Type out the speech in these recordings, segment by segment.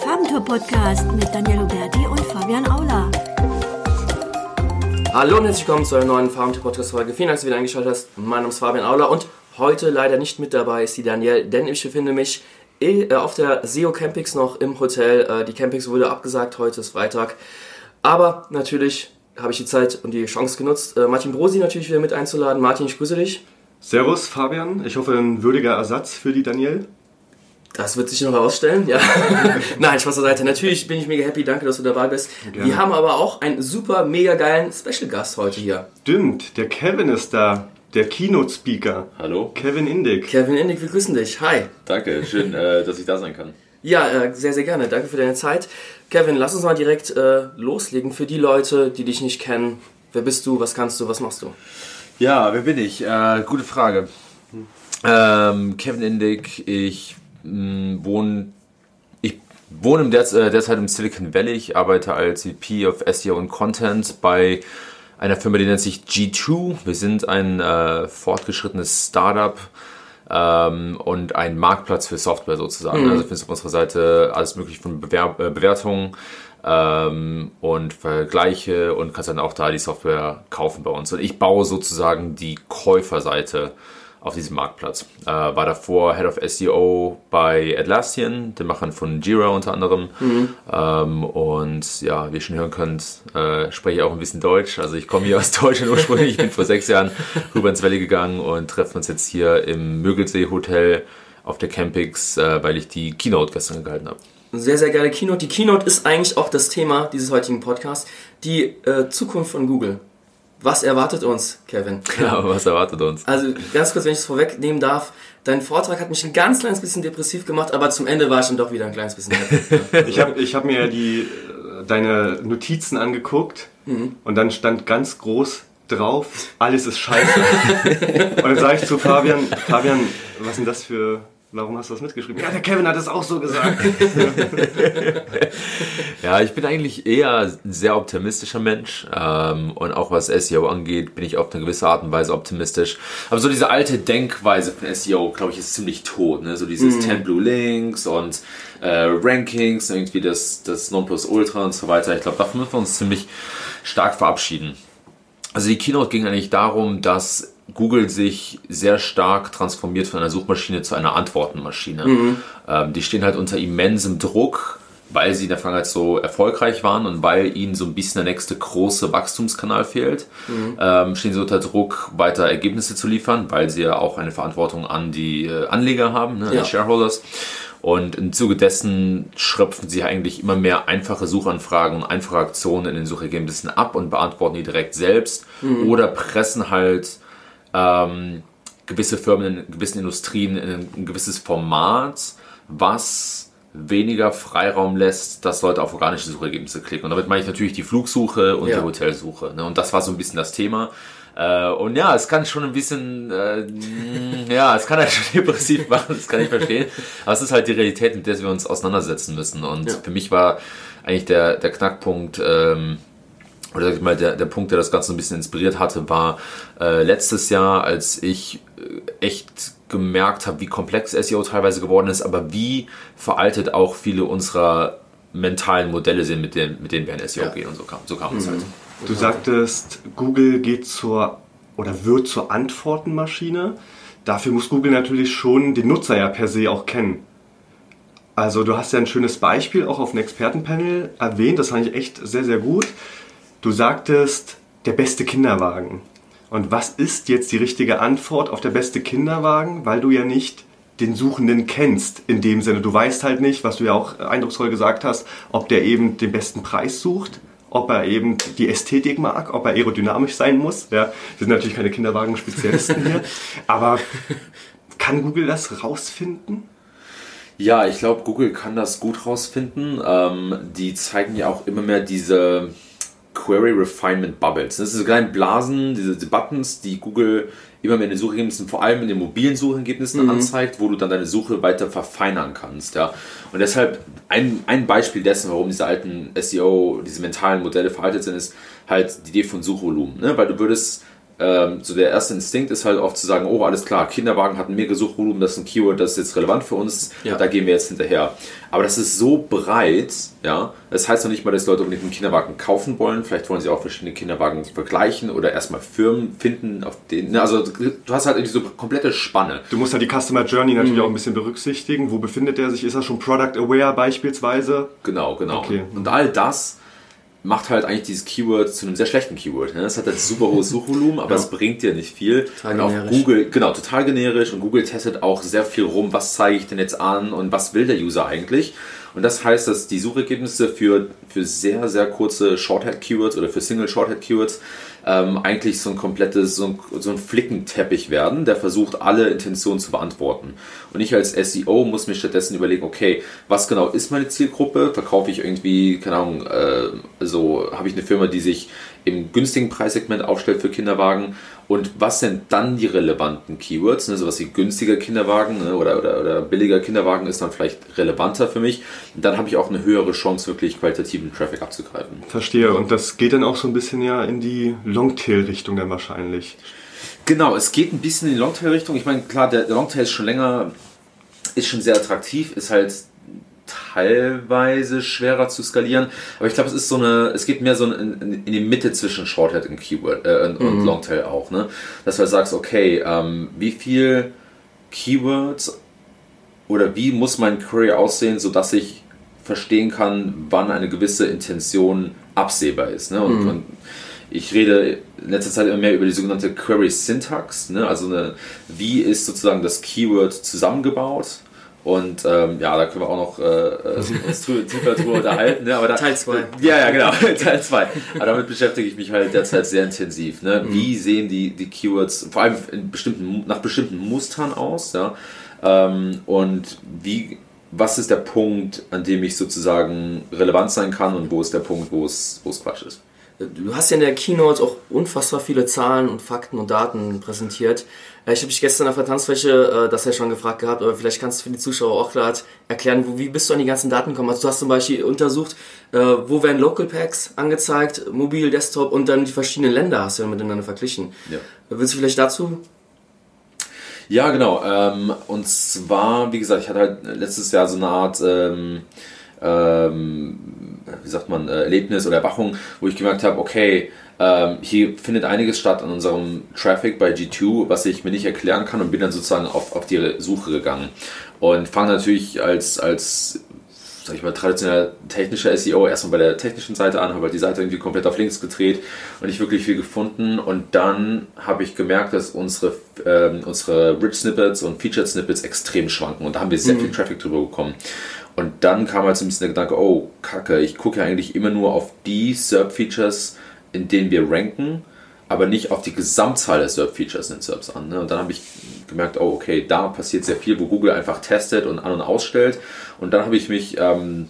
Farbentour-Podcast mit Daniel Huberti und Fabian Aula. Hallo und herzlich willkommen zu einer neuen Farbentour-Podcast-Folge. Vielen Dank, dass du wieder eingeschaltet hast. Mein Name ist Fabian Aula und heute leider nicht mit dabei ist die Danielle, denn ich befinde mich eh, auf der SEO Campings noch im Hotel. Äh, die Campings wurde abgesagt, heute ist Freitag. Aber natürlich habe ich die Zeit und die Chance genutzt, äh, Martin Brosi natürlich wieder mit einzuladen. Martin, ich grüße dich. Servus Fabian, ich hoffe ein würdiger Ersatz für die Danielle. Das wird sich noch herausstellen, ja. Nein, Spaß beiseite. Natürlich bin ich mega happy, danke, dass du dabei bist. Gerne. Wir haben aber auch einen super, mega geilen Special-Gast heute hier. Stimmt, der Kevin ist da, der Keynote-Speaker. Hallo. Kevin Indig. Kevin Indig, wir grüßen dich. Hi. Danke, schön, äh, dass ich da sein kann. Ja, äh, sehr, sehr gerne. Danke für deine Zeit. Kevin, lass uns mal direkt äh, loslegen. Für die Leute, die dich nicht kennen, wer bist du, was kannst du, was machst du? Ja, wer bin ich? Gute Frage. Ähm, Kevin Indig, ich wohne ich wohne im Derz äh, derzeit im Silicon Valley. Ich arbeite als VP of SEO und Content bei einer Firma, die nennt sich G2. Wir sind ein äh, fortgeschrittenes Startup ähm, und ein Marktplatz für Software sozusagen. Mhm. Also findest du auf unserer Seite alles mögliche von Bewerb äh, Bewertungen ähm, und Vergleiche und kannst dann auch da die Software kaufen bei uns. Und ich baue sozusagen die Käuferseite auf diesem Marktplatz. Äh, war davor Head of SEO bei Atlassian, den Machern von Jira unter anderem. Mhm. Ähm, und ja, wie ihr schon hören könnt, äh, spreche ich auch ein bisschen Deutsch. Also ich komme hier aus Deutschland ursprünglich. Ich bin vor sechs Jahren rüber ins Valley gegangen und treffen uns jetzt hier im Mögelsee Hotel auf der Campix, äh, weil ich die Keynote gestern gehalten habe. Sehr, sehr geile Keynote. Die Keynote ist eigentlich auch das Thema dieses heutigen Podcasts, die äh, Zukunft von Google. Was erwartet uns, Kevin? Ja, was erwartet uns? Also ganz kurz, wenn ich es vorwegnehmen darf, dein Vortrag hat mich ein ganz kleines bisschen depressiv gemacht, aber zum Ende war ich dann doch wieder ein kleines bisschen happy. ich habe ich hab mir die, deine Notizen angeguckt mhm. und dann stand ganz groß drauf, alles ist scheiße. und dann sage ich zu Fabian, Fabian, was ist denn das für Warum hast du das mitgeschrieben? Ja, der Kevin hat es auch so gesagt. ja, ich bin eigentlich eher ein sehr optimistischer Mensch. Ähm, und auch was SEO angeht, bin ich auf eine gewisse Art und Weise optimistisch. Aber so diese alte Denkweise von SEO, glaube ich, ist ziemlich tot. Ne? So dieses mhm. 10 Blue Links und äh, Rankings, irgendwie das, das Nonplusultra und so weiter. Ich glaube, davon müssen wir uns ziemlich stark verabschieden. Also die Keynote ging eigentlich darum, dass Google sich sehr stark transformiert von einer Suchmaschine zu einer Antwortenmaschine. Mhm. Ähm, die stehen halt unter immensem Druck, weil sie in der Vergangenheit so erfolgreich waren und weil ihnen so ein bisschen der nächste große Wachstumskanal fehlt, mhm. ähm, stehen sie unter Druck, weiter Ergebnisse zu liefern, weil sie ja auch eine Verantwortung an die äh, Anleger haben, ne, ja. die Shareholders. Und im Zuge dessen schröpfen sie eigentlich immer mehr einfache Suchanfragen und einfache Aktionen in den Suchergebnissen ab und beantworten die direkt selbst mhm. oder pressen halt ähm, gewisse Firmen in gewissen Industrien in ein gewisses Format, was weniger Freiraum lässt, dass Leute auf organische Suchergebnisse klicken. Und damit meine ich natürlich die Flugsuche und ja. die Hotelsuche. Ne? Und das war so ein bisschen das Thema. Äh, und ja, es kann schon ein bisschen, äh, ja, es kann halt schon depressiv machen, das kann ich verstehen. Aber es ist halt die Realität, mit der wir uns auseinandersetzen müssen. Und ja. für mich war eigentlich der, der Knackpunkt, ähm, oder sag ich mal, der, der Punkt, der das Ganze ein bisschen inspiriert hatte, war äh, letztes Jahr, als ich äh, echt gemerkt habe, wie komplex SEO teilweise geworden ist, aber wie veraltet auch viele unserer mentalen Modelle sind, mit denen, mit denen wir in SEO ja. gehen und so kam, so kam es halt. Du sagtest, Google geht zur oder wird zur Antwortenmaschine. Dafür muss Google natürlich schon den Nutzer ja per se auch kennen. Also du hast ja ein schönes Beispiel auch auf einem Expertenpanel erwähnt, das fand ich echt sehr, sehr gut. Du sagtest, der beste Kinderwagen. Und was ist jetzt die richtige Antwort auf der beste Kinderwagen? Weil du ja nicht den Suchenden kennst in dem Sinne. Du weißt halt nicht, was du ja auch eindrucksvoll gesagt hast, ob der eben den besten Preis sucht, ob er eben die Ästhetik mag, ob er aerodynamisch sein muss. Ja, wir sind natürlich keine Kinderwagen-Spezialisten hier, aber kann Google das rausfinden? Ja, ich glaube, Google kann das gut rausfinden. Ähm, die zeigen ja auch immer mehr diese Query Refinement Bubbles. Das sind so kleine Blasen, diese, diese Buttons, die Google immer mehr in den Suchergebnissen, vor allem in den mobilen Suchergebnissen mhm. anzeigt, wo du dann deine Suche weiter verfeinern kannst. Ja. Und deshalb ein, ein Beispiel dessen, warum diese alten SEO, diese mentalen Modelle veraltet sind, ist halt die Idee von Suchvolumen. Ne? Weil du würdest ähm, so der erste Instinkt ist halt oft zu sagen, oh, alles klar, Kinderwagen hat ein mega Suchvolumen, das ist ein Keyword, das ist jetzt relevant für uns, Ja. da gehen wir jetzt hinterher. Aber das ist so breit, ja, das heißt noch nicht mal, dass Leute unbedingt einen Kinderwagen kaufen wollen, vielleicht wollen sie auch verschiedene Kinderwagen vergleichen oder erstmal Firmen finden, auf denen, ne, also du hast halt irgendwie so komplette Spanne. Du musst halt die Customer Journey natürlich auch ein bisschen berücksichtigen. Wo befindet er sich? Ist er schon Product Aware beispielsweise? Genau, genau. Okay. Und all das macht halt eigentlich dieses Keyword zu einem sehr schlechten Keyword. Ne? Es hat halt super hohes Suchvolumen, aber es bringt dir nicht viel. Total und auch generisch. Google, genau, total generisch und Google testet auch sehr viel rum, was zeige ich denn jetzt an und was will der User eigentlich. Und das heißt, dass die Suchergebnisse für, für sehr, sehr kurze Shorthead-Keywords oder für Single-Shorthead-Keywords ähm, eigentlich so ein komplettes, so ein, so ein Flickenteppich werden, der versucht, alle Intentionen zu beantworten. Und ich als SEO muss mir stattdessen überlegen, okay, was genau ist meine Zielgruppe? Verkaufe ich irgendwie, keine Ahnung, äh, also habe ich eine Firma, die sich im günstigen Preissegment aufstellt für Kinderwagen und was sind dann die relevanten Keywords, ne, sowas wie günstiger Kinderwagen ne, oder, oder, oder billiger Kinderwagen ist dann vielleicht relevanter für mich. Und dann habe ich auch eine höhere Chance, wirklich qualitativen Traffic abzugreifen. Verstehe. Und das geht dann auch so ein bisschen ja in die Longtail-Richtung dann wahrscheinlich. Genau, es geht ein bisschen in die Longtail-Richtung. Ich meine, klar, der, der Longtail ist schon länger, ist schon sehr attraktiv, ist halt teilweise schwerer zu skalieren. Aber ich glaube, es ist so eine, es geht mehr so in, in, die Mitte zwischen Shorthead und Keyword äh, und, und Longtail auch, ne? Dass du halt sagst, okay, ähm, wie viel Keywords oder wie muss mein Query aussehen, sodass ich verstehen kann, wann eine gewisse Intention absehbar ist. Ne? Und, und ich rede in letzter Zeit immer mehr über die sogenannte Query Syntax, ne? also eine, wie ist sozusagen das Keyword zusammengebaut. Und ähm, ja, da können wir auch noch äh, äh, uns tiefer drüber unterhalten. Ne? Aber da, Teil zwei. Ja, ja, genau, Teil 2. Aber damit beschäftige ich mich halt derzeit sehr intensiv. Ne? Wie sehen die, die Keywords vor allem in bestimmten, nach bestimmten Mustern aus? Ja? Ähm, und wie, was ist der Punkt, an dem ich sozusagen relevant sein kann und wo ist der Punkt, wo es, wo es Quatsch ist? Du hast ja in der Keynote auch unfassbar viele Zahlen und Fakten und Daten präsentiert. Äh, Ich habe dich gestern auf der Tanzfläche äh, das ja schon gefragt gehabt, aber vielleicht kannst du für die Zuschauer auch gerade erklären, wie bist du an die ganzen Daten gekommen? Also du hast zum Beispiel untersucht, äh, wo werden Local Packs angezeigt, mobil, Desktop und dann die verschiedenen Länder hast du ja miteinander verglichen. Ja. Willst du vielleicht dazu? Ja, genau. Ähm, und zwar, wie gesagt, ich hatte halt letztes Jahr so eine Art, ähm, ähm, wie sagt man, äh, Erlebnis oder Erwachung, wo ich gemerkt habe, okay, ähm, hier findet einiges statt an unserem Traffic bei G2, was ich mir nicht erklären kann und bin dann sozusagen auf, auf die Suche gegangen. Und fange natürlich als, als sag ich mal, traditioneller technischer SEO erstmal bei der technischen Seite an, habe halt die Seite irgendwie komplett auf links gedreht und nicht wirklich viel gefunden. Und dann habe ich gemerkt, dass unsere, ähm, unsere Rich Snippets und Featured Snippets extrem schwanken und da haben wir sehr viel Traffic drüber bekommen. Und dann kam halt so ein bisschen der Gedanke, oh, kacke, ich gucke ja eigentlich immer nur auf die SERP-Features, in denen wir ranken, aber nicht auf die Gesamtzahl der SERP-Features in SERPs an. Ne? Und dann habe ich gemerkt, oh, okay, da passiert sehr viel, wo Google einfach testet und an- und ausstellt. Und dann habe ich mich ähm,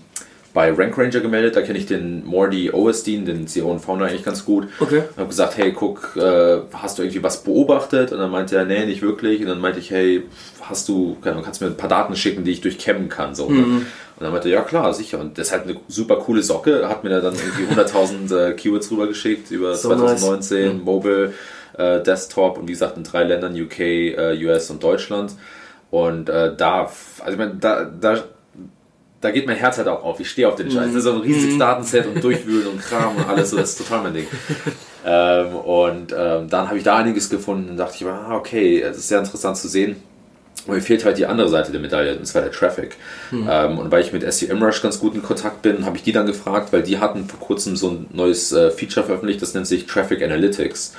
bei Rank Ranger gemeldet, da kenne ich den Mordy Owerstein, den CEO und Founder eigentlich ganz gut. Okay. Und habe gesagt, hey, guck, äh, hast du irgendwie was beobachtet? Und dann meinte er, nee, nicht wirklich. Und dann meinte ich, hey, hast du, kannst du mir ein paar Daten schicken, die ich durchkämmen kann? So, ne? Und dann meinte er, ja klar, sicher. Und das ist halt eine super coole Socke. Hat mir da dann irgendwie 100.000 äh, Keywords rübergeschickt über So 2019, Mobile, äh, Desktop und wie gesagt in drei Ländern, UK, äh, US und Deutschland. Und äh, da, also ich meine, da, da, da geht mein Herz halt auch auf. Ich stehe auf den Scheiß. Das ist so ein riesiges Datenset und Durchwühlen und Kram und alles. So, das ist total mein Ding. ähm, und ähm, dann habe ich da einiges gefunden und dachte ich, ah, okay, es ist sehr interessant zu sehen. Und mir fehlt halt die andere Seite der Medaille, und zwar der Traffic. Ähm, und weil ich mit SEMrush ganz gut in Kontakt bin, habe ich die dann gefragt, weil die hatten vor kurzem so ein neues äh, Feature veröffentlicht, das nennt sich Traffic Analytics.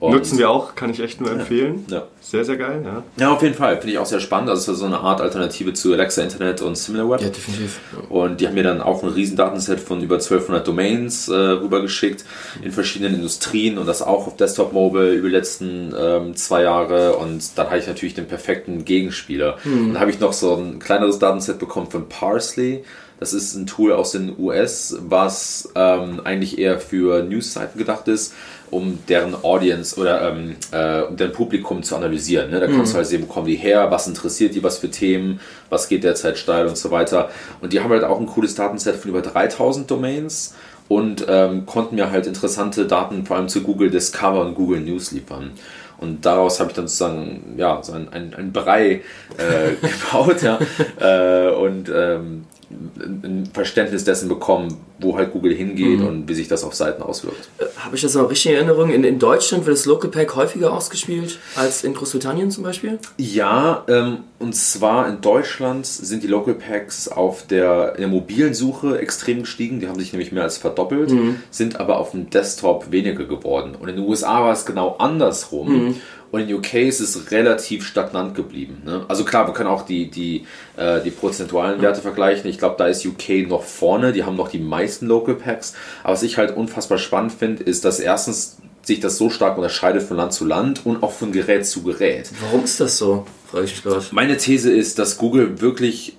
Und- Nutzen wir auch, kann ich echt nur empfehlen. Ja. Sehr, sehr geil, ja. Ja, auf jeden Fall. Finde ich auch sehr spannend. Also es ist so eine Art Alternative zu Alexa Internet und SimilarWeb. definitiv. Und die haben mir dann auch ein riesen Datenset von über 1200 Domains äh, rübergeschickt in verschiedenen Industrien und das auch auf Desktop Mobile über die letzten ähm, zwei Jahre. Und dann hatte ich natürlich den perfekten Gegenspieler. Und dann habe ich noch so ein kleineres Datenset bekommen von Parsley. Das ist ein Tool aus den US, was ähm, eigentlich eher für Newsseiten gedacht ist, um deren Audience oder ähm, äh, um deren Publikum zu analysieren. Ne? Da kannst du halt sehen, wo kommen die her, was interessiert die, was für Themen, was geht derzeit steil und so weiter. Und die haben halt auch ein cooles Datenset von über 3000 Domains. und ähm, konnten mir halt interessante Daten vor allem zu Google Discover und Google News liefern. Und daraus habe ich dann sozusagen ja, so ein, ein, ein Brei äh, gebaut ja, äh, und ähm, ein Verständnis dessen bekommen, wo halt Google hingeht mhm. und wie sich das auf Seiten auswirkt. Äh, Habe ich das noch richtig in Erinnerung? In, in Deutschland wird das Local Pack häufiger ausgespielt als in Großbritannien zum Beispiel? Ja, ähm, und zwar in Deutschland sind die Local Packs auf der, in der mobilen Suche extrem gestiegen. Die haben sich nämlich mehr als verdoppelt, mhm. sind aber auf dem Desktop weniger geworden. Und in den USA war es genau andersrum. Mhm. Und in UK ist es relativ stagnant geblieben. Ne? Also klar, wir können auch die, die, äh, die prozentualen Werte vergleichen. Ich glaube, da ist UK noch vorne. Die haben noch die meisten Local Packs. Aber was ich halt unfassbar spannend finde, ist, dass erstens sich das so stark unterscheidet von Land zu Land und auch von Gerät zu Gerät. Warum ist das so? Frage ich mich gerade. Meine These ist, dass Google wirklich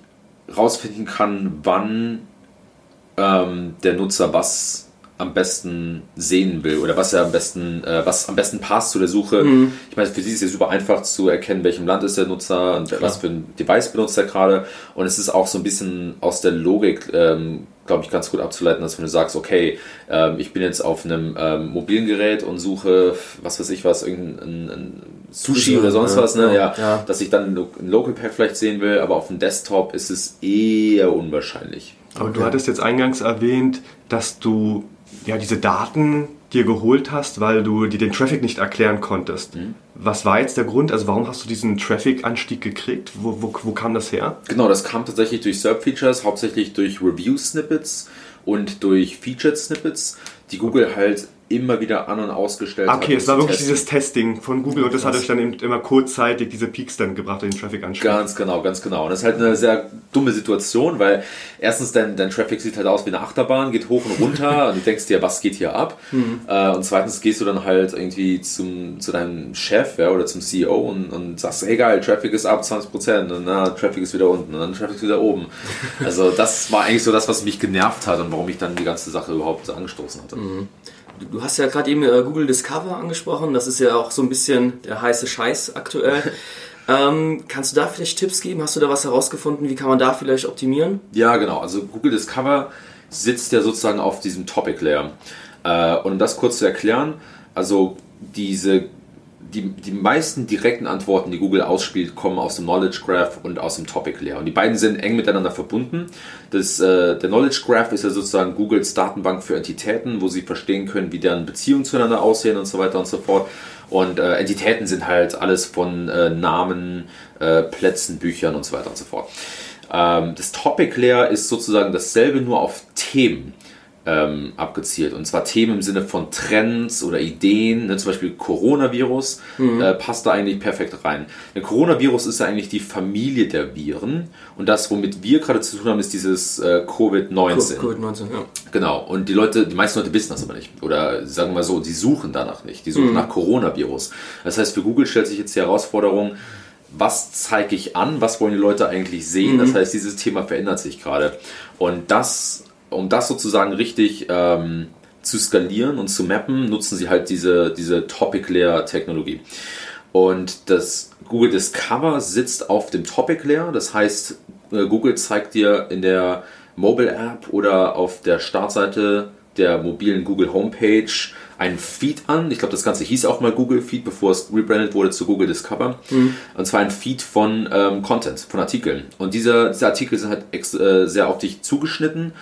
rausfinden kann, wann ähm, der Nutzer was am besten sehen will oder was er am besten, äh, was am besten passt zu der Suche. Mhm. Ich meine, für sie ist es super einfach zu erkennen, welchem Land ist der Nutzer und Klar. was für ein Device benutzt er gerade. Und es ist auch so ein bisschen aus der Logik, ähm, glaube ich, ganz gut abzuleiten, dass wenn du sagst, okay, ähm, ich bin jetzt auf einem ähm, mobilen Gerät und suche, was weiß ich was, irgendein ein Sushi oder sonst was, ne? Ja, ja, dass ich dann ein Local Pack vielleicht sehen will, aber auf dem Desktop ist es eher unwahrscheinlich. Aber okay. du hattest jetzt eingangs erwähnt, dass du ja, diese Daten dir geholt hast, weil du dir den Traffic nicht erklären konntest. Mhm. Was war jetzt der Grund? Also warum hast du diesen Traffic-Anstieg gekriegt? Wo, wo, wo kam das her? Genau, das kam tatsächlich durch SERP-Features, hauptsächlich durch Review-Snippets und durch Featured-Snippets, die Google halt immer wieder an- und ausgestellt okay, hat. Okay, es war wirklich testen. dieses Testing von Google und das hat euch dann eben immer kurzzeitig diese Peaks dann gebracht, den Traffic anschauen. Ganz genau, ganz genau. Und das ist halt eine sehr dumme Situation, weil erstens dein, dein Traffic sieht halt aus wie eine Achterbahn, geht hoch und runter und du denkst dir, was geht hier ab? Mhm. Und zweitens gehst du dann halt irgendwie zum, zu deinem Chef ja, oder zum CEO und, und sagst, hey geil, Traffic ist ab 20% und na, Traffic ist wieder unten und dann Traffic ist wieder oben. Also das war eigentlich so das, was mich genervt hat und warum ich dann die ganze Sache überhaupt angestoßen hatte. Mhm. Du hast ja gerade eben äh, Google Discover angesprochen. Das ist ja auch so ein bisschen der heiße Scheiß aktuell. ähm, kannst du da vielleicht Tipps geben? Hast du da was herausgefunden? Wie kann man da vielleicht optimieren? Ja, genau. Also Google Discover sitzt ja sozusagen auf diesem Topic Layer. Äh, und um das kurz zu erklären, also diese die, die meisten direkten Antworten, die Google ausspielt, kommen aus dem Knowledge Graph und aus dem Topic Layer. Und die beiden sind eng miteinander verbunden. Das, äh, der Knowledge Graph ist ja sozusagen Googles Datenbank für Entitäten, wo sie verstehen können, wie deren Beziehungen zueinander aussehen und so weiter und so fort. Und äh, Entitäten sind halt alles von äh, Namen, äh, Plätzen, Büchern und so weiter und so fort. Ähm, das Topic Layer ist sozusagen dasselbe, nur auf Themen ähm, abgezielt. Und zwar Themen im Sinne von Trends oder Ideen, ne, zum Beispiel Coronavirus, mhm. äh, passt da eigentlich perfekt rein. Der Coronavirus ist ja eigentlich die Familie der Viren und das, womit wir gerade zu tun haben, ist dieses äh, Covid-19. Covid-19, ja. Genau. Und die Leute, die meisten Leute wissen das aber nicht. Oder sagen wir mal so, sie suchen danach nicht. Die suchen mhm. nach Coronavirus. Das heißt, für Google stellt sich jetzt die Herausforderung, was zeige ich an, was wollen die Leute eigentlich sehen. Mhm. Das heißt, dieses Thema verändert sich gerade. Und das um das sozusagen richtig ähm, zu skalieren und zu mappen, nutzen sie halt diese, diese Topic Layer Technologie. Und das Google Discover sitzt auf dem Topic Layer, das heißt, äh, Google zeigt dir in der Mobile App oder auf der Startseite der mobilen Google Homepage einen Feed an. Ich glaube, das Ganze hieß auch mal Google Feed, bevor es rebrandet wurde zu Google Discover. Mhm. Und zwar ein Feed von ähm, Content, von Artikeln. Und diese, diese Artikel sind halt äh, sehr auf dich zugeschnitten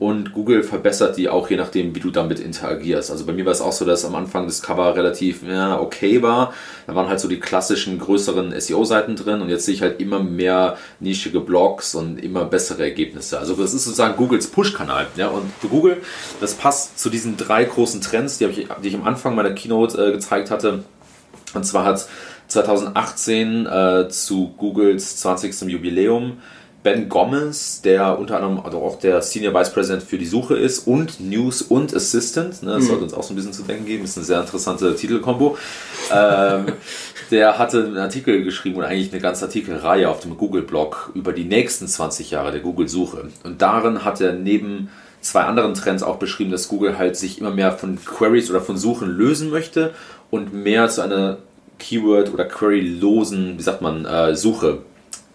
und Google verbessert die auch je nachdem, wie du damit interagierst. Also bei mir war es auch so, dass am Anfang das Cover relativ ja, okay war. Da waren halt so die klassischen größeren SEO-Seiten drin und jetzt sehe ich halt immer mehr nischige Blogs und immer bessere Ergebnisse. Also das ist sozusagen Googles Push-Kanal. Ja? Und für Google, das passt zu diesen drei großen Trends, die, ich, die ich am Anfang meiner Keynote äh, gezeigt hatte. Und zwar hat 2018 äh, zu Googles 20. Jubiläum Ben Gomez, der unter anderem also auch der Senior Vice President für die Suche ist und News und Assistant. Ne, das mhm. sollte uns auch so ein bisschen zu denken geben. Ist eine sehr interessante Titelkombo. ähm, der hatte einen Artikel geschrieben oder eigentlich eine ganze Artikelreihe auf dem Google-Blog über die nächsten 20 Jahre der Google-Suche. Und darin hat er neben zwei anderen Trends auch beschrieben, dass Google halt sich immer mehr von Queries oder von Suchen lösen möchte und mehr zu einer Keyword- oder Query-losen, wie sagt man, äh, Suche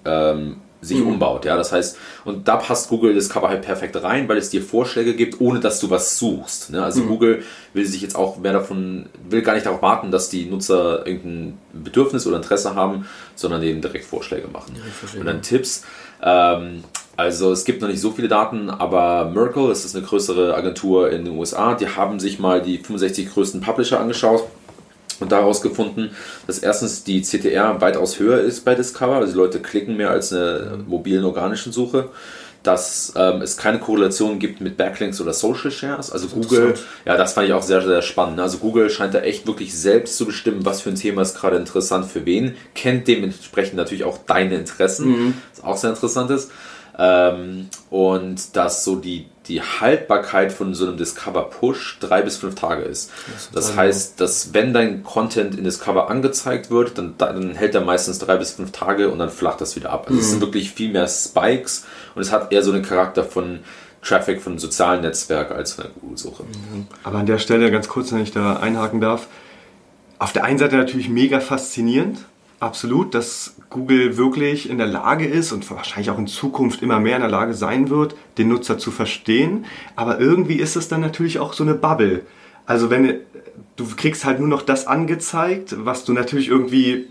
ähm, sich umbaut. Ja, das heißt, und da passt Google das Cover halt perfekt rein, weil es dir Vorschläge gibt, ohne dass du was suchst. Ne? Also Google will sich jetzt auch mehr davon, will gar nicht darauf warten, dass die Nutzer irgendein Bedürfnis oder Interesse haben, sondern denen direkt Vorschläge machen. verstehe. und dann Tipps. Ähm, also es gibt noch nicht so viele Daten, aber Merkle, das ist eine größere Agentur in den USA, die haben sich mal die 65 größten Publisher angeschaut und daraus gefunden, dass erstens die CTR weitaus höher ist bei Discover, also die Leute klicken mehr als eine mobilen organischen Suche, dass ähm, es keine Korrelation gibt mit Backlinks oder Social Shares. Also Google, ja, das fand ich auch sehr, sehr spannend. Also Google scheint da echt wirklich selbst zu bestimmen, was für ein Thema ist gerade interessant für wen, kennt dementsprechend natürlich auch deine Interessen, was auch sehr interessant ist. Ähm, und dass so die, die Haltbarkeit von so einem Discover-Push drei bis fünf Tage ist. Das heißt, dass wenn dein Content in Discover angezeigt wird, dann, dann hält er meistens drei bis fünf Tage und dann flacht das wieder ab. Also es sind wirklich viel mehr Spikes und es hat eher so einen Charakter von Traffic von sozialen Netzwerk als von einer Google-Suche. Aber an der Stelle ganz kurz, wenn ich da einhaken darf. Auf der einen Seite natürlich mega faszinierend, absolut, dass Google wirklich in der Lage ist und wahrscheinlich auch in Zukunft immer mehr in der Lage sein wird, den Nutzer zu verstehen. Aber irgendwie ist es dann natürlich auch so eine Bubble. Also wenn du kriegst halt nur noch das angezeigt, was du natürlich irgendwie,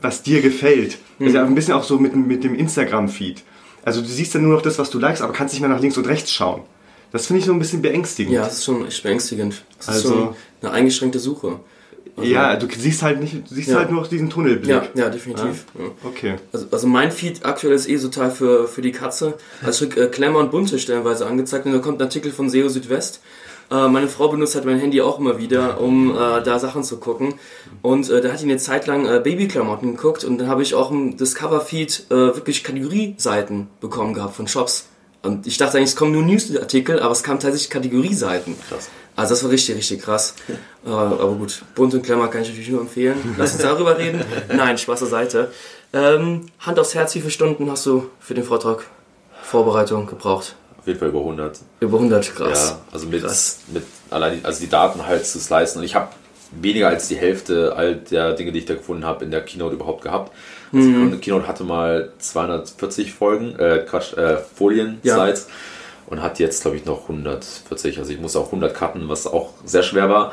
was dir gefällt. Das ist ja ein bisschen auch so mit, mit dem Instagram-Feed. Also du siehst dann nur noch das, was du likest, aber kannst nicht mehr nach links und rechts schauen. Das finde ich so ein bisschen beängstigend. Ja, das ist schon echt beängstigend. Das Also- ist schon eine eingeschränkte Suche. Also- Ja, du siehst halt nicht, du siehst Ja. halt nur noch diesen Tunnelblick. Ja, ja, definitiv. Ja. Okay. Also, also mein Feed aktuell ist eh total für, für die Katze. Also ich äh, Klemmer und Bunte stellenweise angezeigt und da kommt ein Artikel von SEO Südwest. Äh, meine Frau benutzt halt mein Handy auch immer wieder, um äh, da Sachen zu gucken. Und äh, da hat die eine Zeit lang äh, Babyklamotten geguckt und dann habe ich auch im Discover-Feed äh, wirklich Kategorieseiten bekommen gehabt von Shops. Und ich dachte eigentlich, es kommen nur Newsartikel, aber es kamen tatsächlich Kategorieseiten. Krass. Also das war richtig, richtig krass. Äh, aber gut, Bunt und Klemmer kann ich natürlich nur empfehlen. Lass uns darüber reden. Nein, Spaß beiseite. Ähm, Hand aufs Herz, wie viele Stunden hast du für den Vortrag Vorbereitung gebraucht? Auf jeden Fall über 100. Über 100, krass. Ja, also mit, Krass. mit allein die, also die Daten halt zu slicen. Und ich habe weniger als die Hälfte all der Dinge, die ich da gefunden habe, in der Keynote überhaupt gehabt. Also Mhm. Die Keynote hatte mal 240 Folgen, äh, Quatsch, äh, Folien, Ja. Slides. Und hat jetzt, glaube ich, noch 140. Also ich muss auch 100 cutten, was auch sehr schwer war.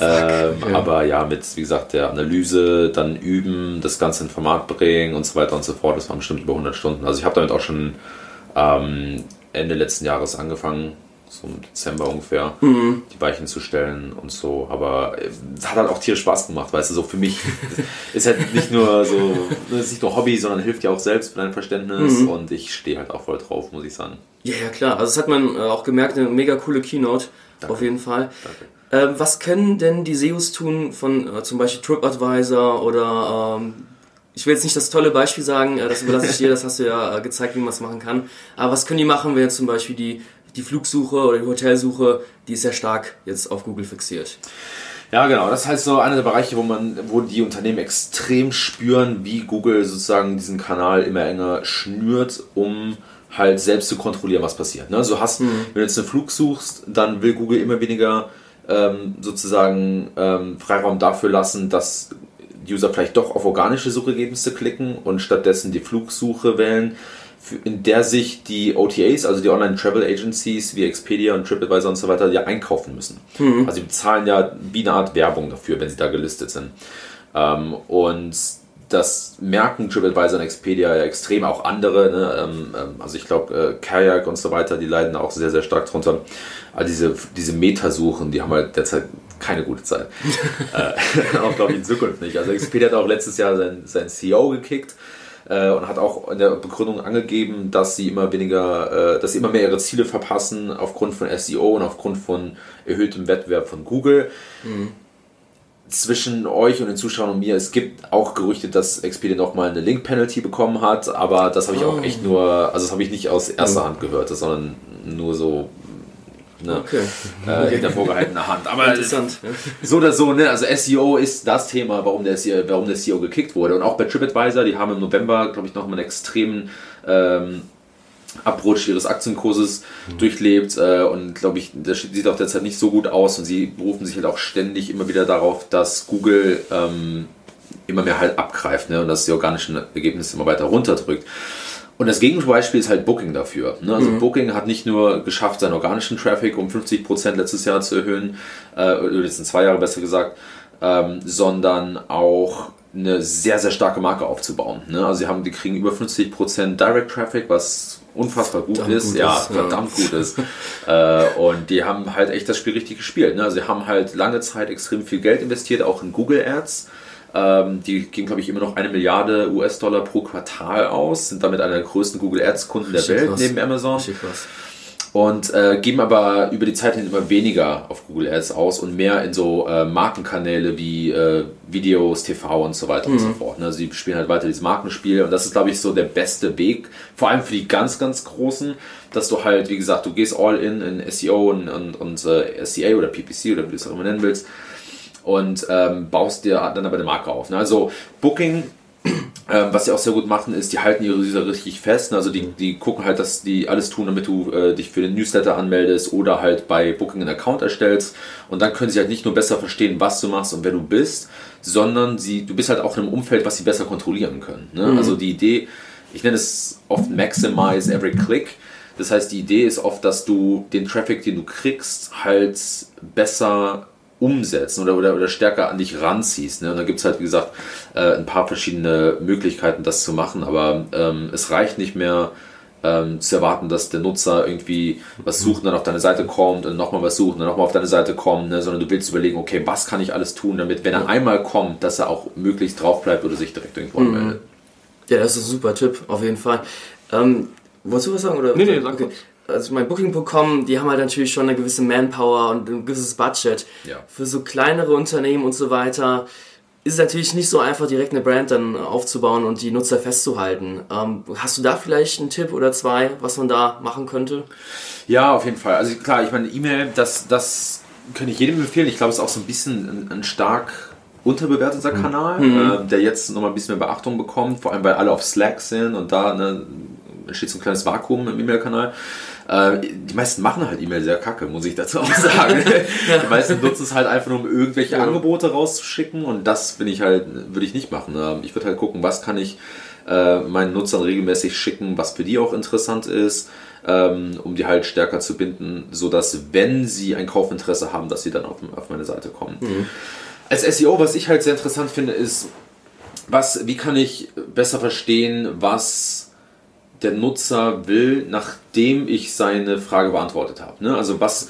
ähm, ja. Aber ja, mit, wie gesagt, der Analyse, dann üben, das Ganze in Format bringen und so weiter und so fort. Das waren bestimmt über 100 Stunden. Also ich habe damit auch schon ähm, Ende letzten Jahres angefangen, so im Dezember ungefähr, die Weichen zu stellen und so. Aber äh, es hat halt auch tierisch Spaß gemacht, weißt du, so für mich ist halt nicht nur so, es ist nicht nur Hobby, sondern hilft dir auch selbst für dein Verständnis und ich stehe halt auch voll drauf, muss ich sagen. Ja, ja, klar. Also das hat man äh, auch gemerkt, eine mega coole Keynote. Auf jeden Fall. Ähm, was können denn die SEOs tun von äh, zum Beispiel TripAdvisor oder ähm, ich will jetzt nicht das tolle Beispiel sagen, äh, das überlasse ich dir, das hast du ja äh, gezeigt, wie man es machen kann. Aber was können die machen, wenn jetzt zum Beispiel die, die Flugsuche oder die Hotelsuche, die ist sehr stark jetzt auf Google fixiert. Ja, genau. Das ist halt so einer der Bereiche, wo man, wo die Unternehmen extrem spüren, wie Google sozusagen diesen Kanal immer enger schnürt, um halt selbst zu kontrollieren, was passiert. Ne? Also hast, wenn du jetzt einen Flug suchst, dann will Google immer weniger ähm, sozusagen ähm, Freiraum dafür lassen, dass die User vielleicht doch auf organische Suchergebnisse klicken und stattdessen die Flugsuche wählen, in der sich die OTAs, also die Online Travel Agencies wie Expedia und TripAdvisor und so weiter, ja einkaufen müssen. Also die bezahlen ja wie eine Art Werbung dafür, wenn sie da gelistet sind. Ähm, und das merken TripAdvisor und Expedia ja extrem, auch andere. Ne? Ähm, ähm, also ich glaube, äh, Kayak und so weiter, die leiden auch sehr, sehr stark drunter. Aber diese, diese Metasuchen, die haben halt derzeit keine gute Zeit. äh, auch glaube ich in Zukunft nicht. Also Expedia hat auch letztes Jahr sein, sein CEO gekickt äh, und hat auch in der Begründung angegeben, dass sie immer weniger, äh, dass sie immer mehr ihre Ziele verpassen aufgrund von SEO und aufgrund von erhöhtem Wettbewerb von Google. Zwischen euch und den Zuschauern und mir, es gibt auch Gerüchte, dass Expedia nochmal eine Link-Penalty bekommen hat, aber das habe ich auch Oh. echt nur, also das habe ich nicht aus erster Hand gehört, sondern nur so ne, Okay. äh, hinter vorgehaltener Hand. Aber Interessant. So oder so, ne? Also SEO ist das Thema, warum der, SEO, warum der SEO gekickt wurde. Und auch bei TripAdvisor, die haben im November, glaube ich, noch einen extremen ähm, Abrutsch ihres Aktienkurses durchlebt. Äh, und glaube ich, das sieht auch derzeit nicht so gut aus. Und sie berufen sich halt auch ständig immer wieder darauf, dass Google ähm, immer mehr halt abgreift ne? und dass die organischen Ergebnisse immer weiter runterdrückt. Und das Gegenbeispiel ist halt Booking dafür. Ne? Also Booking hat nicht nur geschafft, seinen organischen Traffic um 50% letztes Jahr zu erhöhen, äh, oder jetzt in zwei Jahre besser gesagt, ähm, sondern auch eine sehr, sehr starke Marke aufzubauen. Ne? Also sie haben, die kriegen über 50% Direct Traffic, was unfassbar gut Verdammt ist. gut ja, ist, ja. verdammt gut ist. äh, und die haben halt echt das Spiel richtig gespielt. Ne? Also sie haben halt lange Zeit extrem viel Geld investiert, auch in Google Ads. Ähm, die geben, glaube ich, immer noch eine Milliarde US-Dollar pro Quartal aus, sind damit einer der größten Google Ads-Kunden der Welt krass. neben Amazon und äh, geben aber über die Zeit hin immer weniger auf Google Ads aus und mehr in so äh, Markenkanäle wie äh, Videos, TV und so weiter und so fort. Ne? Also sie spielen halt weiter dieses Markenspiel und das ist, glaube ich, so der beste Weg, vor allem für die ganz, ganz Großen, dass du halt, wie gesagt, du gehst all in in SEO und, und, und äh, SEA oder PPC oder wie du es auch immer nennen willst und ähm, baust dir dann aber eine Marke auf. Ne? Also Booking ähm, was sie auch sehr gut machen, ist, die halten ihre User richtig fest. Also die, die gucken halt, dass die alles tun, damit du äh, dich für den Newsletter anmeldest oder halt bei Booking einen Account erstellst. Und dann können sie halt nicht nur besser verstehen, was du machst und wer du bist, sondern sie, du bist halt auch in einem Umfeld, was sie besser kontrollieren können. Ne? Also die Idee, ich nenne es oft Maximize Every Click. Das heißt, die Idee ist oft, dass du den Traffic, den du kriegst, halt besser umsetzen oder, oder, oder stärker an dich ranziehst. Ne? Und da gibt es halt, wie gesagt, äh, ein paar verschiedene Möglichkeiten, das zu machen, aber ähm, es reicht nicht mehr ähm, zu erwarten, dass der Nutzer irgendwie was sucht und dann auf deine Seite kommt und nochmal was sucht und dann nochmal auf deine Seite kommt, ne? sondern du willst überlegen, okay, was kann ich alles tun, damit, wenn er einmal kommt, dass er auch möglichst drauf bleibt oder sich direkt irgendwo anmeldet. Ja, das ist ein super Tipp, auf jeden Fall. Ähm, wolltest du was sagen? Oder? Nee, nee, sag kurz. Also mein Booking.com, die haben halt natürlich schon eine gewisse Manpower und ein gewisses Budget. Ja. Für so kleinere Unternehmen und so weiter ist es natürlich nicht so einfach, direkt eine Brand dann aufzubauen und die Nutzer festzuhalten. Ähm, hast du da vielleicht einen Tipp oder zwei, was man da machen könnte? Ja, auf jeden Fall. Also klar, ich meine, E-Mail, das, das kann ich jedem empfehlen. Ich glaube, es ist auch so ein bisschen ein, ein stark unterbewerteter Kanal, äh, der jetzt nochmal ein bisschen mehr Beachtung bekommt, vor allem weil alle auf Slack sind und da ne, entsteht so ein kleines Vakuum im E-Mail-Kanal. Äh, die meisten machen halt E-Mail sehr kacke, muss ich dazu auch sagen. die meisten nutzen es halt einfach nur, um irgendwelche Angebote rauszuschicken und das bin ich halt, würde ich nicht machen. Ähm, Ich würde halt gucken, was kann ich äh, meinen Nutzern regelmäßig schicken, was für die auch interessant ist, ähm, um die halt stärker zu binden, sodass, wenn sie ein Kaufinteresse haben, dass sie dann auf, auf meine Seite kommen. Als SEO, was ich halt sehr interessant finde, ist, was, wie kann ich besser verstehen, was der Nutzer will, nachdem ich seine Frage beantwortet habe. Ne? Also was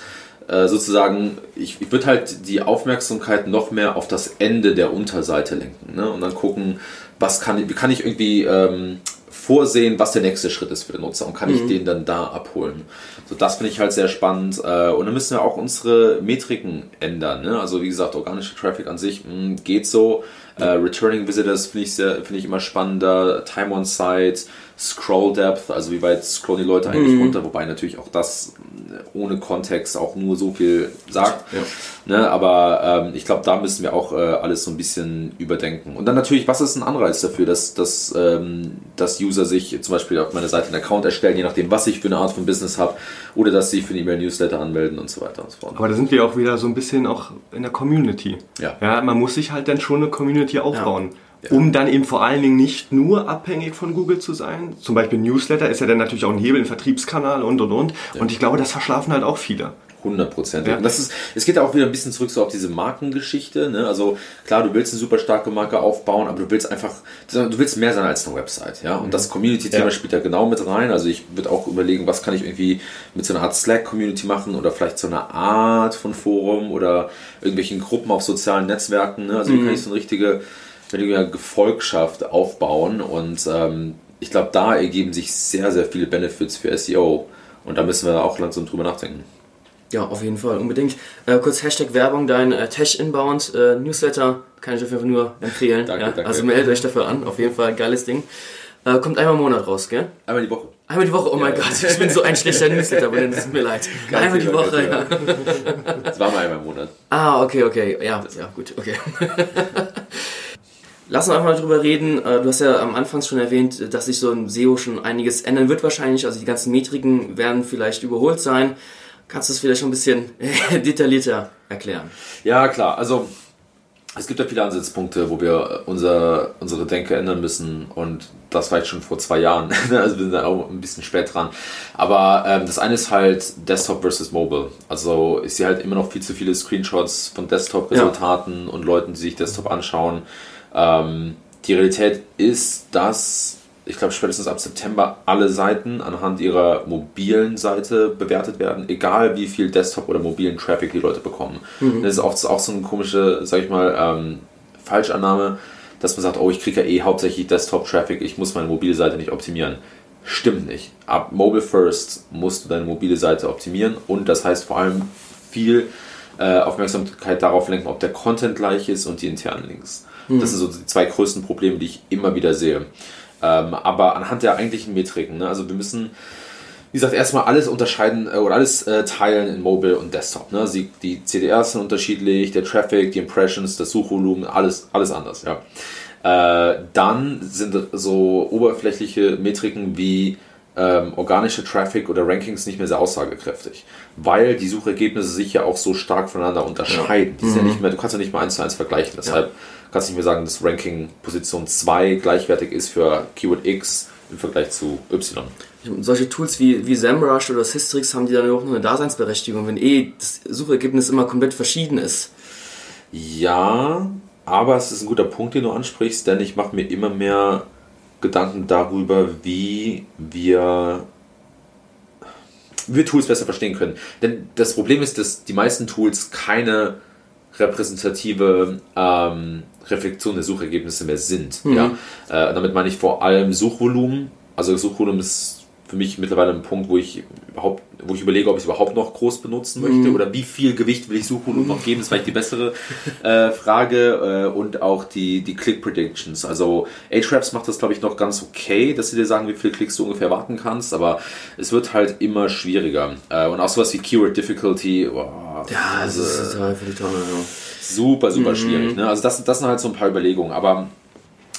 äh, sozusagen, ich, ich würde halt die Aufmerksamkeit noch mehr auf das Ende der Unterseite lenken ne? und dann gucken, was kann ich, wie kann ich irgendwie ähm, vorsehen, was der nächste Schritt ist für den Nutzer und kann ich den dann da abholen. So, das finde ich halt sehr spannend. Äh, und dann müssen wir auch unsere Metriken ändern. Ne? Also wie gesagt, organischer Traffic an sich mh, geht so. Äh, Returning Visitors finde ich, sehr- finde ich immer spannender. Time on Site, Scroll Depth, also wie weit scrollen die Leute eigentlich runter, wobei natürlich auch das äh, ohne Kontext auch nur so viel sagt. Ne? Aber ähm, ich glaube, da müssen wir auch äh, alles so ein bisschen überdenken. Und dann natürlich, was ist ein Anreiz dafür, dass, dass, ähm, dass User sich zum Beispiel auf meiner Seite einen Account erstellen, je nachdem, was ich für eine Art von Business habe, oder dass sie für einen E-Mail-Newsletter anmelden und so weiter und so fort. Aber da sind wir auch wieder so ein bisschen auch in der Community. Ja. ja man muss sich halt dann schon eine Community aufbauen. Ja. Um dann eben vor allen Dingen nicht nur abhängig von Google zu sein. Zum Beispiel Newsletter ist ja dann natürlich auch ein Hebel, ein Vertriebskanal und und und. Und ich glaube, das verschlafen halt auch viele. 100 Prozent. Ja. Und das ist, es geht ja auch wieder ein bisschen zurück so auf diese Markengeschichte. Ne? Also klar, du willst eine super starke Marke aufbauen, aber du willst einfach, du willst mehr sein als eine Website. Ja? Und das Community-Thema Ja. spielt da genau mit rein. Also ich würde auch überlegen, was kann ich irgendwie mit so einer Art Slack-Community machen oder vielleicht so eine Art von Forum oder irgendwelchen Gruppen auf sozialen Netzwerken. Ne? Also wie kann ich so eine richtige, richtige Gefolgschaft aufbauen und ähm, ich glaube, da ergeben sich sehr, sehr viele Benefits für SEO. Und da müssen wir auch langsam drüber nachdenken. Ja, auf jeden Fall, unbedingt. Äh, kurz Hashtag Werbung, dein äh, Tech Inbound äh, Newsletter kann ich auf jeden Fall nur empfehlen. Danke, ja? danke. Also meldet euch dafür an, auf jeden Fall, geiles Ding. Äh, kommt einmal im Monat raus, gell? Einmal die Woche. Einmal die Woche, oh mein Ja. Gott, ich bin so ein schlechter Newsletter, aber es tut mir leid. Ganz einmal die lieber, Woche, ganz ja. Das war mal einmal im Monat. Ah, okay, okay. Ja, ja, gut, okay. Lass uns einfach mal drüber reden. Äh, Du hast ja am Anfang schon erwähnt, dass sich so im SEO schon einiges ändern wird wahrscheinlich. Also die ganzen Metriken werden vielleicht überholt sein. Kannst du es vielleicht schon ein bisschen detaillierter erklären? Ja, klar. Also es gibt ja viele Ansatzpunkte, wo wir unser, unsere Denke ändern müssen und das war jetzt schon vor zwei Jahren, also wir sind da auch ein bisschen spät dran. Aber ähm, das eine ist halt Desktop versus Mobile. Also ich sehe halt immer noch viel zu viele Screenshots von Desktop-Resultaten ja. und Leuten, die sich Desktop anschauen. Ähm, die Realität ist, dass ich glaube, spätestens ab September alle Seiten anhand ihrer mobilen Seite bewertet werden, egal wie viel Desktop- oder mobilen Traffic die Leute bekommen. Mhm. Das ist oft auch so eine komische, sag ich mal, ähm, Falschannahme, dass man sagt, oh, ich kriege ja eh hauptsächlich Desktop-Traffic, ich muss meine mobile Seite nicht optimieren. Stimmt nicht. Ab Mobile First musst du deine mobile Seite optimieren und das heißt vor allem viel äh, Aufmerksamkeit darauf lenken, ob der Content gleich ist und die internen Links. Mhm. Das sind so die zwei größten Probleme, die ich immer wieder sehe. Ähm, aber anhand der eigentlichen Metriken, ne? also wir müssen, wie gesagt, erstmal alles unterscheiden äh, oder alles äh, teilen in Mobile und Desktop. Ne? Sie, die CDRs sind unterschiedlich, der Traffic, die Impressions, das Suchvolumen, alles, alles anders. Ja. Äh, dann sind so oberflächliche Metriken wie ähm, organische Traffic oder Rankings nicht mehr sehr aussagekräftig, weil die Suchergebnisse sich ja auch so stark voneinander unterscheiden. Die mhm. ja nicht mehr, du kannst ja nicht mal eins zu eins vergleichen. Deshalb ja kannst nicht mehr sagen, dass Ranking Position 2 gleichwertig ist für Keyword X im Vergleich zu Y. Solche Tools wie, wie SEMrush oder Systrix haben die dann auch noch eine Daseinsberechtigung, wenn eh das Suchergebnis immer komplett verschieden ist. Ja, aber es ist ein guter Punkt, den du ansprichst, denn ich mache mir immer mehr Gedanken darüber, wie wir, wie wir Tools besser verstehen können. Denn das Problem ist, dass die meisten Tools keine repräsentative ähm, Reflexion der Suchergebnisse mehr sind. Mhm. Ja? Äh, damit meine ich vor allem Suchvolumen. Also Suchvolumen ist für mich mittlerweile ein Punkt, wo ich überhaupt, wo ich überlege, ob ich es überhaupt noch groß benutzen möchte mhm. oder wie viel Gewicht will ich Suchvolumen noch geben, das ist vielleicht die bessere äh, Frage äh, und auch die, die Click Predictions. Also Ahrefs macht das glaube ich noch ganz okay, dass sie dir sagen, wie viele Klicks du ungefähr warten kannst, aber es wird halt immer schwieriger. Äh, und auch sowas wie Keyword Difficulty, oh, ja, das ist total für die Tonne. Ja. Super, super mhm. schwierig. Ne? Also das, das sind halt so ein paar Überlegungen, aber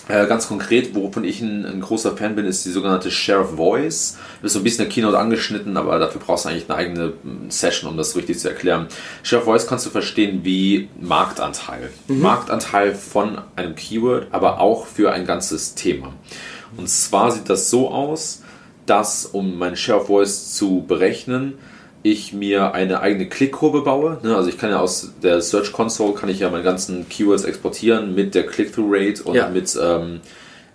äh, ganz konkret, wovon ich ein, ein, großer Fan bin, ist die sogenannte Share of Voice. Das ist so ein bisschen der Keynote angeschnitten, aber dafür brauchst du eigentlich eine eigene Session, um das richtig zu erklären. Share of Voice kannst du verstehen wie Marktanteil. Mhm. Marktanteil von einem Keyword, aber auch für ein ganzes Thema. Und zwar sieht das so aus, dass, um meine Share of Voice zu berechnen, ich mir eine eigene Klickkurve baue. Ne? Also ich kann ja aus der Search Console kann ich ja meine ganzen Keywords exportieren mit der Click-through-Rate und ja. mit ähm,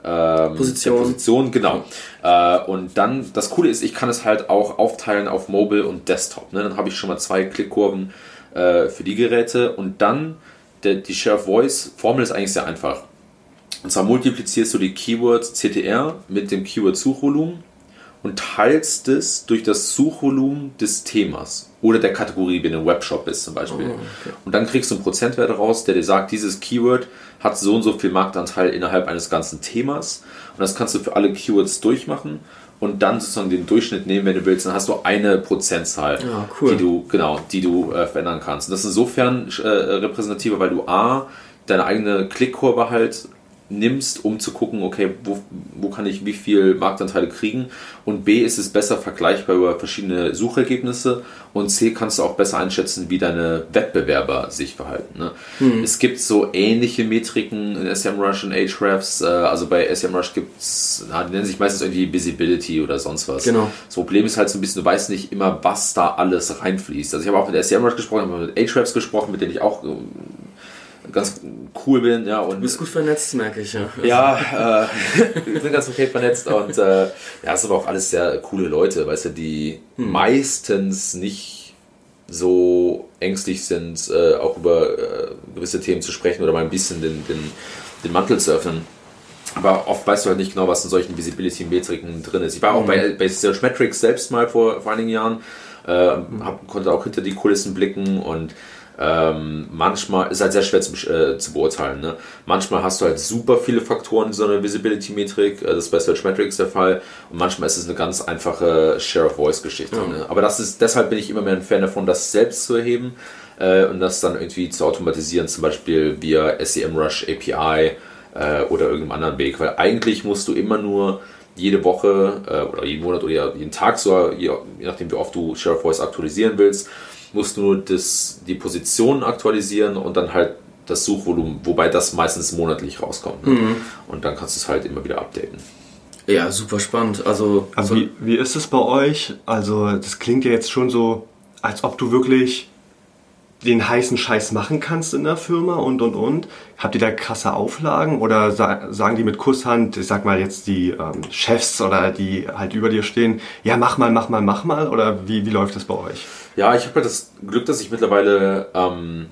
ähm, Position. Position, genau. Äh, und dann, das Coole ist, ich kann es halt auch aufteilen auf Mobile und Desktop. Ne? Dann habe ich schon mal zwei Klickkurven äh, für die Geräte und dann der, die Share of Voice Formel ist eigentlich sehr einfach. Und zwar multiplizierst du die Keywords CTR mit dem Keyword Suchvolumen und teilst es durch das Suchvolumen des Themas oder der Kategorie, wenn du ein Webshop bist zum Beispiel. Oh, okay. Und dann kriegst du einen Prozentwert raus, der dir sagt, dieses Keyword hat so und so viel Marktanteil innerhalb eines ganzen Themas. Und das kannst du für alle Keywords durchmachen und dann sozusagen den Durchschnitt nehmen, wenn du willst. Dann hast du eine Prozentzahl, ja, cool. die du, genau, die du äh, verändern kannst. Und das ist insofern äh, repräsentativer, weil du A, deine eigene Klickkurve halt nimmst, um zu gucken, okay, wo, wo kann ich wie viel Marktanteile kriegen und B ist es besser vergleichbar über verschiedene Suchergebnisse und C kannst du auch besser einschätzen, wie deine Wettbewerber sich verhalten. Ne? Hm. Es gibt so ähnliche Metriken in SEMrush und Ahrefs, äh, also bei SEMrush gibt es, die nennen sich meistens irgendwie Visibility oder sonst was. Genau. Das Problem ist halt so ein bisschen, du weißt nicht immer, was da alles reinfließt. Also ich habe auch mit SEMrush gesprochen, ich habe mit Ahrefs gesprochen, mit denen ich auch ganz cool bin. Ja, und du bist gut vernetzt, merke ich. Ja, ja äh, bin ganz okay vernetzt und äh, ja, es sind aber auch alles sehr coole Leute, weißt du, die hm. meistens nicht so ängstlich sind, äh, auch über äh, gewisse Themen zu sprechen oder mal ein bisschen den, den, den Mantel zu öffnen. Aber oft weißt du halt nicht genau, was in solchen Visibility-Metriken drin ist. Ich war auch mhm. bei, bei Search Metrics selbst mal vor, vor einigen Jahren, äh, hab, konnte auch hinter die Kulissen blicken und ähm, manchmal ist halt sehr schwer zu, äh, zu beurteilen. Ne? Manchmal hast du halt super viele Faktoren in so einer Visibility-Metrik, äh, das ist bei Search Metrics der Fall, und manchmal ist es eine ganz einfache Share of Voice-Geschichte. Ja. Ne? Aber das ist, deshalb bin ich immer mehr ein Fan davon, das selbst zu erheben äh, und das dann irgendwie zu automatisieren, zum Beispiel via SEMrush API äh, oder irgendeinem anderen Weg, weil eigentlich musst du immer nur jede Woche äh, oder jeden Monat oder jeden Tag, so, je, je nachdem wie oft du Share of Voice aktualisieren willst, musst du nur das, die Position aktualisieren und dann halt das Suchvolumen, wobei das meistens monatlich rauskommt. Ne? Und dann kannst du es halt immer wieder updaten. Ja, super spannend. Also, Also so, wie, wie ist es bei euch? Also das klingt ja jetzt schon so, als ob du wirklich den heißen Scheiß machen kannst in der Firma und und und. Habt ihr da krasse Auflagen oder sa sagen die mit Kusshand, ich sag mal jetzt die ähm, Chefs oder die halt über dir stehen, ja mach mal, mach mal, mach mal oder wie, wie läuft das bei euch? Ja, ich habe halt das Glück, dass ich mittlerweile ähm,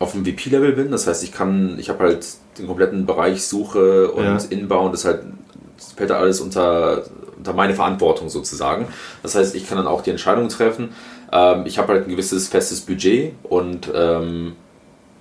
auf dem VP-Level bin. Das heißt, ich kann, ich habe halt den kompletten Bereich Suche und Ja. Inbound, das halt das fällt da alles unter, unter meine Verantwortung sozusagen. Das heißt, ich kann dann auch die Entscheidung treffen. Ähm, ich habe halt ein gewisses festes Budget und ähm,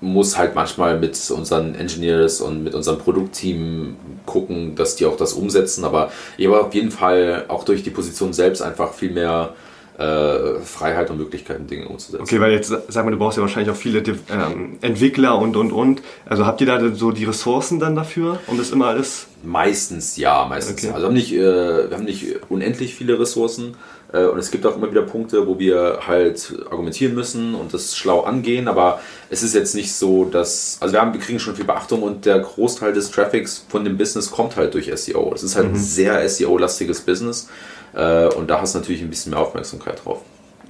muss halt manchmal mit unseren Engineers und mit unserem Produktteam gucken, dass die auch das umsetzen. Aber ich habe auf jeden Fall auch durch die Position selbst einfach viel mehr äh, Freiheit und Möglichkeiten, Dinge umzusetzen. Okay, weil jetzt sag mal, du brauchst ja wahrscheinlich auch viele ähm, Entwickler und und und. Also habt ihr da so die Ressourcen dann dafür, um das immer alles Meistens ja, meistens Okay. ja. Also wir haben nicht, äh, wir haben nicht unendlich viele Ressourcen und es gibt auch immer wieder Punkte, wo wir halt argumentieren müssen und das schlau angehen, aber es ist jetzt nicht so, dass, also wir, haben, wir kriegen schon viel Beachtung und der Großteil des Traffics von dem Business kommt halt durch SEO. Es ist halt ein sehr SEO-lastiges Business äh, und da hast du natürlich ein bisschen mehr Aufmerksamkeit drauf.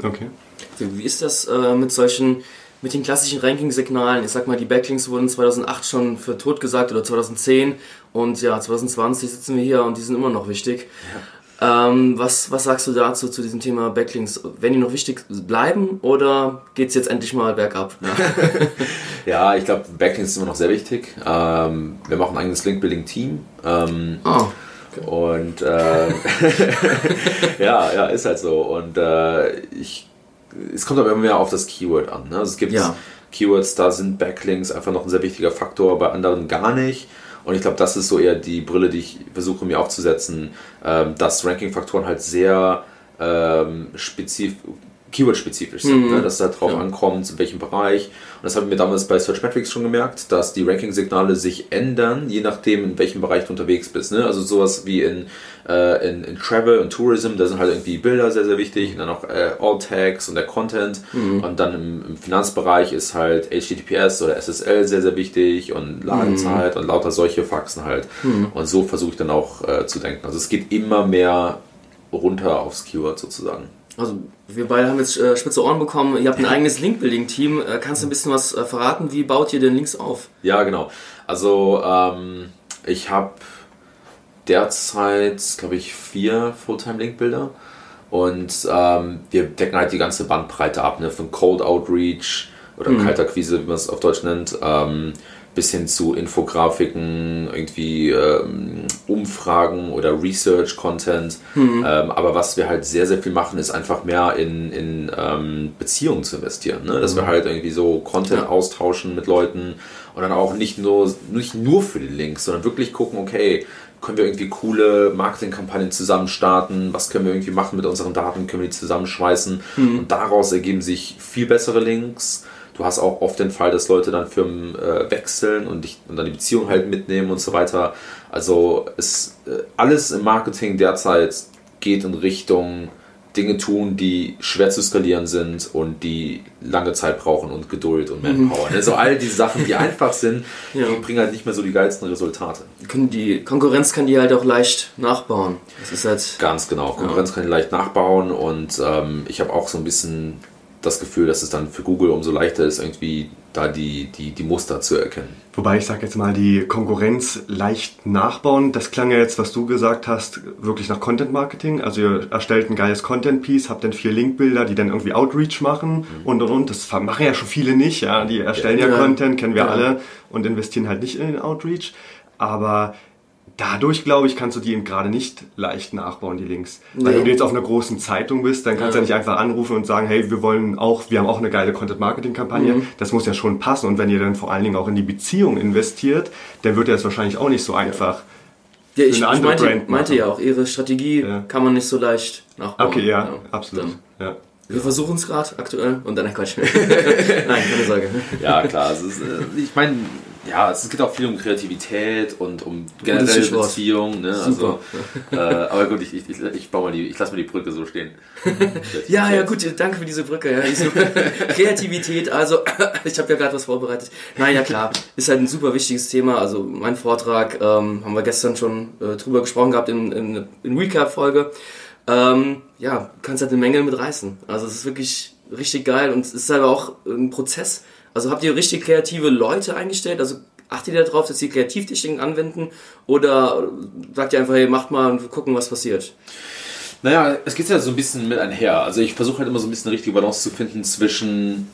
Okay. wie ist das äh, mit solchen, mit den klassischen Ranking-Signalen? Ich sag mal, die Backlinks wurden 2008 schon für tot gesagt oder 2010 und ja, 2020 sitzen wir hier und die sind immer noch wichtig. Ähm, was, was sagst du dazu, zu diesem Thema Backlinks? Wenn die noch wichtig bleiben oder geht's jetzt endlich mal bergab? Ja, ich glaube, Backlinks ist immer noch sehr wichtig. Ähm, wir machen ein eigenes Link-Building-Team. Ähm, Ah, Und äh, ja, ja, ist halt so. Und äh, ich, es kommt aber immer mehr auf das Keyword an. Ne? Also es gibt Ja. Keywords, da sind Backlinks einfach noch ein sehr wichtiger Faktor, bei anderen gar nicht. Und ich glaube, das ist so eher die Brille, die ich versuche mir aufzusetzen, ähm, dass Ranking-Faktoren halt sehr ähm, spezif Keyword-spezifisch sind, ne? dass es halt drauf Ja. ankommt, in welchem Bereich. Und das haben wir damals bei Searchmetrics schon gemerkt, dass die Ranking-Signale sich ändern, je nachdem, in welchem Bereich du unterwegs bist. Ne? Also sowas wie in, äh, in, in Travel und Tourism, da sind halt irgendwie Bilder sehr, sehr wichtig und dann auch äh, Alt-Tags und der Content. Und dann im, im Finanzbereich ist halt HTTPS oder SSL sehr, sehr wichtig und Ladezeit und lauter solche Faxen halt. Und so versuche ich dann auch äh, zu denken. Also es geht immer mehr runter aufs Keyword sozusagen. Also wir beide haben jetzt äh, spitze Ohren bekommen. Ihr habt ein eigenes Link-Building-Team. Äh, kannst du ein bisschen was äh, verraten? Wie baut ihr denn Links auf? Ja, genau. Also ähm, ich habe derzeit, glaube ich, vier Fulltime-Link-Bilder und ähm, wir decken halt die ganze Bandbreite ab, ne? von Cold Outreach oder Kaltakquise, wie man es auf Deutsch nennt, ähm, bis hin zu Infografiken, irgendwie ähm, Umfragen oder Research-Content. Ähm, aber was wir halt sehr, sehr viel machen, ist einfach mehr in, in ähm, Beziehungen zu investieren. Ne? Dass wir halt irgendwie so Content Ja. austauschen mit Leuten und dann auch nicht nur, nicht nur für die Links, sondern wirklich gucken, okay, können wir irgendwie coole Marketingkampagnen zusammen starten, was können wir irgendwie machen mit unseren Daten, können wir die zusammenschweißen und daraus ergeben sich viel bessere Links. Du hast auch oft den Fall, dass Leute dann Firmen äh, wechseln und, dich, und dann die Beziehung halt mitnehmen und so weiter. Also es, äh, alles im Marketing derzeit geht in Richtung Dinge tun, die schwer zu skalieren sind und die lange Zeit brauchen und Geduld und Manpower. Also all die Sachen, die einfach sind, Ja. die bringen halt nicht mehr so die geilsten Resultate. Die Konkurrenz kann die halt auch leicht nachbauen. Das ist halt. Ganz genau. Konkurrenz kann ich leicht nachbauen und ähm, ich habe auch so ein bisschen das Gefühl, dass es dann für Google umso leichter ist, irgendwie da die, die, die Muster zu erkennen. Wobei ich sag jetzt mal, die Konkurrenz leicht nachbauen. Das klang ja jetzt, was du gesagt hast, wirklich nach Content Marketing. Also ihr erstellt ein geiles Content Piece, habt dann vier Linkbilder, die dann irgendwie Outreach machen und und und. Das machen ja schon viele nicht, ja. Die erstellen ja, Ja. Content, kennen wir Ja. alle und investieren halt nicht in den Outreach. Aber dadurch, glaube ich, kannst du die eben gerade nicht leicht nachbauen, die Links. Weil Nee. wenn du jetzt auf einer großen Zeitung bist, dann kannst du Ja. ja nicht einfach anrufen und sagen, hey, wir wollen auch, wir haben auch eine geile Content-Marketing-Kampagne. Mhm. Das muss ja schon passen. Und wenn ihr dann vor allen Dingen auch in die Beziehung investiert, dann wird das wahrscheinlich auch nicht so einfach. Ja, ich, eine ich andere meinte, Brand meinte machen. ja auch, ihre Strategie Ja. kann man nicht so leicht nachbauen. Okay, ja, absolut. Dann, Ja. wir versuchen es gerade aktuell und dann Quatsch. Nein, keine Sorge. Ja, klar. Es, äh, ich meine, ja, es geht auch viel um Kreativität und um generelle. Beziehungen. Ne? Also, äh, aber gut, ich, ich, ich, ich, baue mal die, ich lasse mal die Brücke so stehen. Ja, ja, gut, danke für diese Brücke. Ja. Diese Kreativität, also ich habe ja gerade was vorbereitet. Nein, ja klar, ist halt ein super wichtiges Thema. Also mein Vortrag ähm, haben wir gestern schon äh, drüber gesprochen gehabt in, in, in Recap-Folge. Ähm, ja, kannst halt eine Menge mitreißen. Also es ist wirklich richtig geil und es ist aber auch ein Prozess. Also habt ihr richtig kreative Leute eingestellt? Also achtet ihr darauf, dass sie Kreativtechniken anwenden? Oder sagt ihr einfach, hey, macht mal und wir gucken, was passiert? Naja, es geht ja so ein bisschen mit einher. Also ich versuche halt immer so ein bisschen eine richtige Balance zu finden zwischen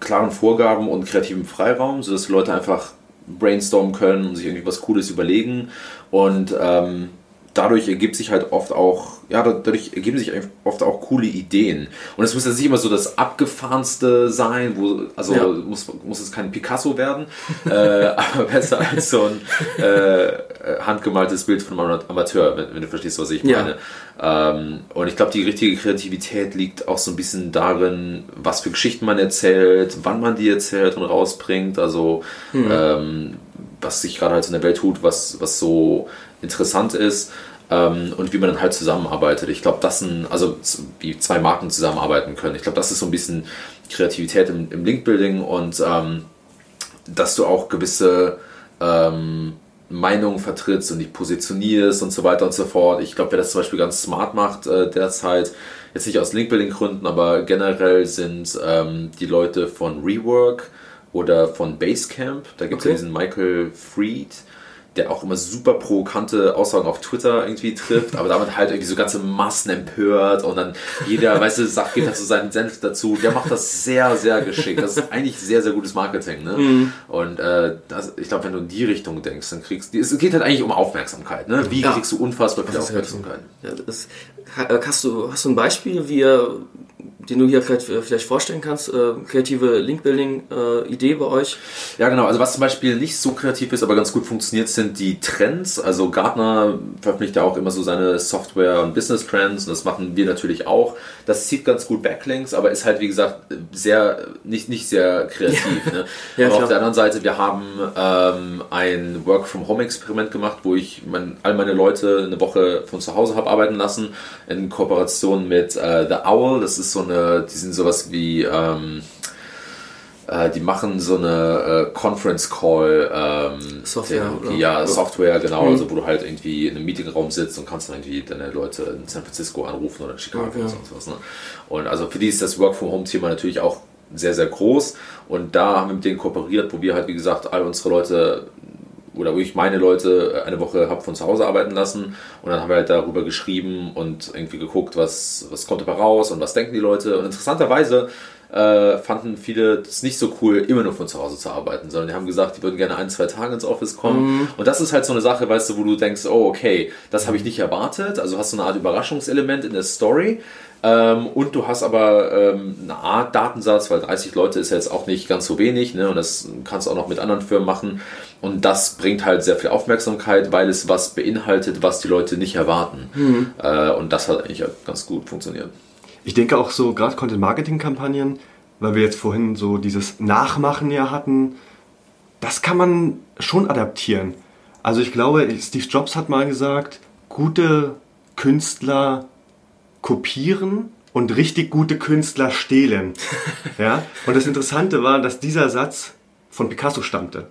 klaren Vorgaben und kreativem Freiraum, sodass Leute einfach brainstormen können und sich irgendwie was Cooles überlegen. Und ähm, dadurch ergibt sich halt oft auch, ja, dadurch ergeben sich oft auch coole Ideen. Und es muss jetzt nicht immer so das abgefahrenste sein, wo, also Ja. muss, muss es kein Picasso werden, äh, aber besser als so ein äh, handgemaltes Bild von einem Amateur, wenn, wenn du verstehst, was ich Ja. meine. Ähm, und ich glaube, die richtige Kreativität liegt auch so ein bisschen darin, was für Geschichten man erzählt, wann man die erzählt und rausbringt, also ähm, was sich gerade halt in der Welt tut, was, was so interessant ist ähm, und wie man dann halt zusammenarbeitet. Ich glaube, das sind, also wie zwei Marken zusammenarbeiten können. Ich glaube, das ist so ein bisschen Kreativität im, im Linkbuilding und ähm, dass du auch gewisse ähm, Meinungen vertrittst und dich positionierst und so weiter und so fort. Ich glaube, wer das zum Beispiel ganz smart macht äh, derzeit, jetzt nicht aus Linkbuilding-Gründen, aber generell sind ähm, die Leute von Rework oder von Basecamp. Da gibt es Okay. ja diesen Michael Fried, der auch immer super provokante Aussagen auf Twitter irgendwie trifft, aber damit halt irgendwie so ganze Massen empört und dann jeder, weißt du, sagt, gibt halt so seinen Senf dazu. Der macht das sehr, sehr geschickt. Das ist eigentlich sehr, sehr gutes Marketing. Ne? Und äh, das, ich glaube, wenn du in die Richtung denkst, dann kriegst du, es geht halt eigentlich um Aufmerksamkeit. Ne? Wie Ja. kriegst du unfassbar viel halt- Aufmerksamkeit? Ja, das, ha- hast, du, hast du ein Beispiel, wie ihr, den du hier vielleicht, vielleicht vorstellen kannst? Äh, kreative Link-Building-Idee bei euch? Ja, genau. Also was zum Beispiel nicht so kreativ ist, aber ganz gut funktioniert, sind die Trends. Also Gartner veröffentlicht ja auch immer so seine Software- und Business-Trends und das machen wir natürlich auch. Das zieht ganz gut Backlinks, aber ist halt, wie gesagt, sehr, nicht, nicht sehr kreativ. Ne? Ja, aber klar. auf der anderen Seite, wir haben ähm, ein Work-from-Home-Experiment gemacht, wo ich mein, all meine Leute eine Woche von zu Hause habe arbeiten lassen, in Kooperation mit äh, The Owl. Das ist so eine, die sind sowas wie... Ähm, äh, die machen so eine äh, Conference Call ähm, Software, Technologie, ja, Ja. Software, genau, also wo du halt irgendwie in einem Meetingraum sitzt und kannst dann irgendwie deine Leute in San Francisco anrufen oder in Chicago Okay. oder sonst was. Ne? Und also für die ist das Work from Home Thema natürlich auch sehr, sehr groß und da haben wir mit denen kooperiert, wo wir halt, wie gesagt, all unsere Leute oder wo ich meine Leute eine Woche habe von zu Hause arbeiten lassen und dann haben wir halt darüber geschrieben und irgendwie geguckt, was, was kommt dabei raus und was denken die Leute. Und interessanterweise äh, fanden viele es nicht so cool, immer nur von zu Hause zu arbeiten, sondern die haben gesagt, die würden gerne ein, zwei Tage ins Office kommen. Und das ist halt so eine Sache, weißt du, wo du denkst, oh, okay, das habe ich nicht erwartet. Also hast du eine Art Überraschungselement in der Story. Ähm, und du hast aber ähm, eine Art Datensatz, weil 30 Leute ist ja jetzt auch nicht ganz so wenig, ne? Und das kannst du auch noch mit anderen Firmen machen. Und das bringt halt sehr viel Aufmerksamkeit, weil es was beinhaltet, was die Leute nicht erwarten. Äh, und das hat eigentlich ganz gut funktioniert. Ich denke auch so, gerade Content-Marketing-Kampagnen, weil wir jetzt vorhin so dieses Nachmachen ja hatten, das kann man schon adaptieren. Also ich glaube, Steve Jobs hat mal gesagt, gute Künstler kopieren und richtig gute Künstler stehlen. Ja? Und das Interessante war, dass dieser Satz von Picasso stammte.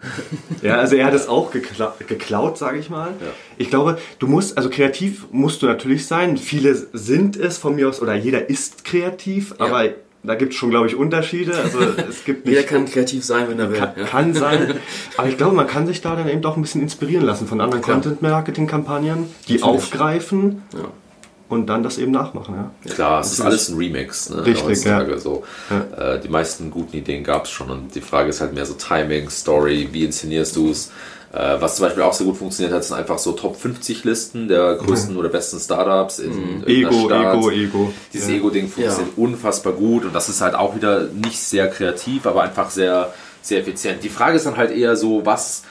Ja, also er hat es auch gekla geklaut, sage ich mal. Ich glaube, du musst, also kreativ musst du natürlich sein. Viele sind es von mir aus, oder jeder ist kreativ, aber da gibt es schon, glaube ich, Unterschiede. Also es gibt nicht Jeder kann kreativ sein, wenn er will. kann, ja. kann sein. Aber ich glaube, man kann sich da dann eben doch ein bisschen inspirieren lassen von anderen. Content-Marketing-Kampagnen, die aufgreifen Ja. Und dann das eben nachmachen. Ja. Klar, es ist alles ein Remix. Ne, Richtig, heutzutage So. Äh, die meisten guten Ideen gab es schon und die Frage ist halt mehr so Timing, Story, wie inszenierst du es. Äh, was zum Beispiel auch sehr gut funktioniert hat, sind einfach so Top 50 Listen der größten oder besten Startups in irgendeiner Ego, Stadt. Ego, Ego. Dieses Ja. Ego-Ding funktioniert unfassbar gut und das ist halt auch wieder nicht sehr kreativ, aber einfach sehr, sehr effizient. Die Frage ist dann halt eher so, was,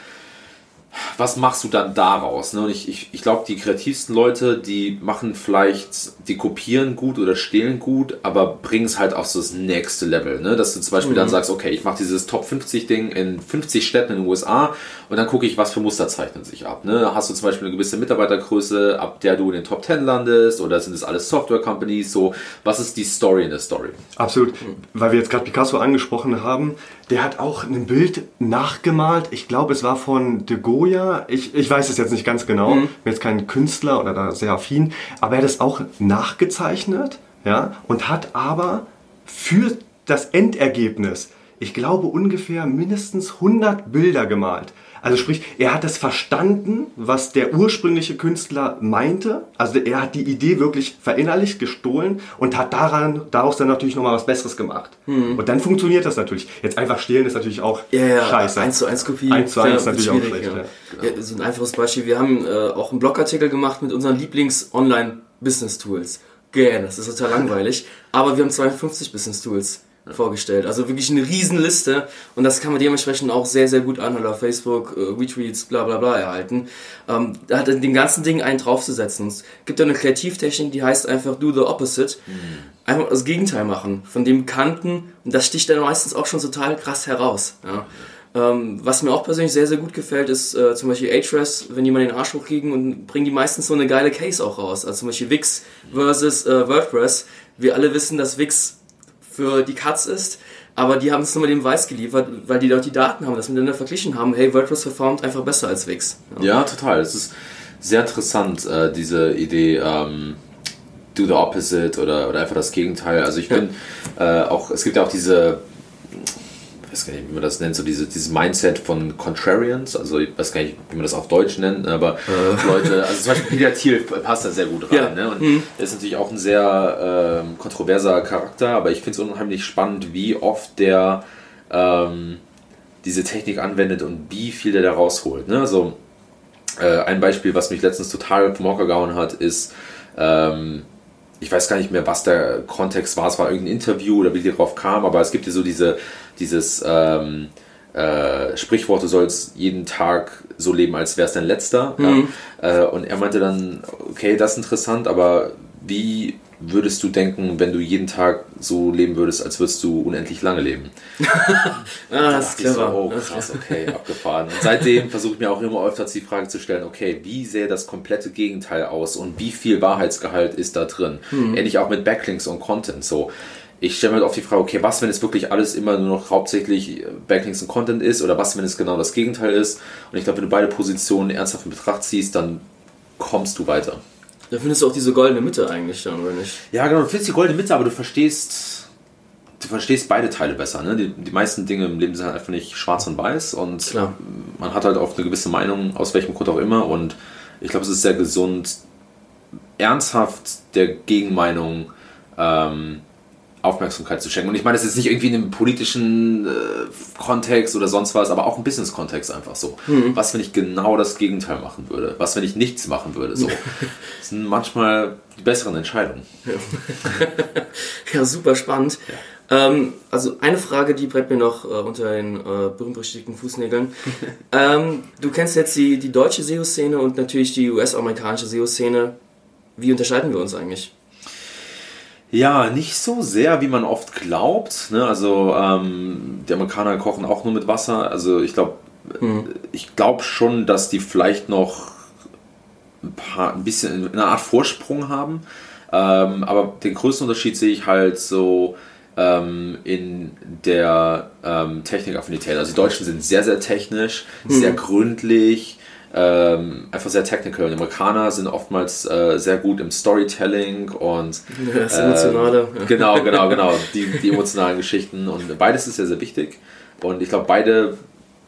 was machst du dann daraus? Ne? Und ich, ich, ich glaube, die kreativsten Leute, die machen vielleicht, die kopieren gut oder stehlen gut, aber bringen es halt auf so das nächste Level. Ne? Dass du zum Beispiel mhm. dann sagst, okay, ich mache dieses Top 50 Ding in 50 Städten in den USA und dann gucke ich, was für Muster zeichnen sich ab. Ne? Hast du zum Beispiel eine gewisse Mitarbeitergröße, ab der du in den Top 10 landest oder sind es alles Software-Companies? So, was ist die Story in der Story? Absolut. Weil wir jetzt gerade Picasso angesprochen haben, der hat auch ein Bild nachgemalt. Ich glaube, es war von de Goya. Ich, ich weiß es jetzt nicht ganz genau. Mhm. Bin jetzt kein Künstler oder da sehr affin. Aber er hat es auch nachgezeichnet. Ja, und hat aber für das Endergebnis, ich glaube, ungefähr mindestens 100 Bilder gemalt. Also sprich, er hat das verstanden, was der ursprüngliche Künstler meinte. Also er hat die Idee wirklich verinnerlicht, gestohlen und hat daran, daraus dann natürlich nochmal was Besseres gemacht. Hm. Und dann funktioniert das natürlich. Jetzt einfach stehlen ist natürlich auch ja, ja, scheiße. 1 zu 1 Kopie. 1 zu 1 ist natürlich auch schlecht. Ja. Ja. so ein einfaches Beispiel. Wir haben äh, auch einen Blogartikel gemacht mit unseren Lieblings-Online-Business-Tools. Gern, das ist total langweilig. Aber wir haben 52 Business-Tools vorgestellt. Also wirklich eine Riesenliste und das kann man dementsprechend auch sehr, sehr gut anhören auf Facebook, äh, Retweets, bla bla bla erhalten. Ähm, da hat den ganzen Ding einen draufzusetzen. Es gibt da eine Kreativtechnik, die heißt einfach do the opposite. Mhm. Einfach das Gegenteil machen von dem Kanten und das sticht dann meistens auch schon total krass heraus. Ja. Ähm, was mir auch persönlich sehr, sehr gut gefällt, ist äh, zum Beispiel Ahrefs, wenn die mal den Arsch hochkriegen und bringen die meistens so eine geile Case auch raus. Also zum Beispiel Wix versus äh, WordPress. Wir alle wissen, dass Wix für die Cuts ist. Aber die haben es nochmal dem Weiß geliefert, weil die dort die Daten haben, das miteinander verglichen haben. Hey, WordPress performt einfach besser als Wix. Ja, ja total. Es ist sehr interessant, äh, diese Idee, ähm, do the opposite oder, oder einfach das Gegenteil. Also ich bin äh, auch, es gibt ja auch diese weiß gar nicht, wie man das nennt, so diese, dieses Mindset von Contrarians, also ich weiß gar nicht, wie man das auf Deutsch nennt, aber äh. Leute, also zum Beispiel Peter Thiel passt da sehr gut rein. Ja. Ne? Und mhm. er ist natürlich auch ein sehr ähm, kontroverser Charakter, aber ich finde es unheimlich spannend, wie oft der ähm, diese Technik anwendet und wie viel der da rausholt. Ne? Also äh, ein Beispiel, was mich letztens total vom Hocker gehauen hat, ist ähm, ich weiß gar nicht mehr, was der Kontext war. Es war irgendein Interview oder wie die drauf kam, aber es gibt ja so diese, dieses ähm, äh, Sprichwort, du sollst jeden Tag so leben, als wäre es dein letzter. Mhm. Ja? Äh, und er meinte dann, okay, das ist interessant, aber wie würdest du denken, wenn du jeden Tag so leben würdest, als würdest du unendlich lange leben? ah, das ist clever. So, oh, krass, okay, abgefahren. Und seitdem versuche ich mir auch immer öfters die Frage zu stellen, okay, wie sähe das komplette Gegenteil aus und wie viel Wahrheitsgehalt ist da drin? Mhm. Ähnlich auch mit Backlinks und Content. So, ich stelle mir halt oft die Frage, okay, was, wenn es wirklich alles immer nur noch hauptsächlich Backlinks und Content ist oder was, wenn es genau das Gegenteil ist? Und ich glaube, wenn du beide Positionen ernsthaft in Betracht ziehst, dann kommst du weiter. Da findest du auch diese goldene Mitte eigentlich dann, oder nicht? Ja, genau, du findest die goldene Mitte, aber du verstehst, du verstehst beide Teile besser. Ne? Die, die meisten Dinge im Leben sind halt einfach nicht schwarz und weiß und Klar. man hat halt oft eine gewisse Meinung, aus welchem Grund auch immer. Und ich glaube, es ist sehr gesund, ernsthaft der Gegenmeinung ähm, Aufmerksamkeit zu schenken. Und ich meine, das ist nicht irgendwie in einem politischen äh, Kontext oder sonst was, aber auch im Business-Kontext einfach so. Mhm. Was, wenn ich genau das Gegenteil machen würde? Was, wenn ich nichts machen würde? So. das sind manchmal die besseren Entscheidungen. Ja, ja super spannend. Ja. Ähm, also eine Frage, die brennt mir noch äh, unter den äh, berühmt-berüchtigten Fußnägeln. ähm, du kennst jetzt die, die deutsche SEO-Szene und natürlich die US-amerikanische SEO-Szene. Wie unterscheiden wir uns eigentlich? Ja, nicht so sehr, wie man oft glaubt. Ne? Also ähm, die Amerikaner kochen auch nur mit Wasser. Also ich glaube, hm. ich glaube schon, dass die vielleicht noch ein, paar, ein bisschen eine Art Vorsprung haben. Ähm, aber den größten Unterschied sehe ich halt so ähm, in der ähm, Technikaffinität. Also die Deutschen sind sehr, sehr technisch, hm. sehr gründlich ähm, einfach sehr technical. Die Amerikaner sind oftmals äh, sehr gut im Storytelling und das Emotionale. Äh, genau, genau, genau. Die, die emotionalen Geschichten. Und beides ist sehr, sehr wichtig. Und ich glaube, beide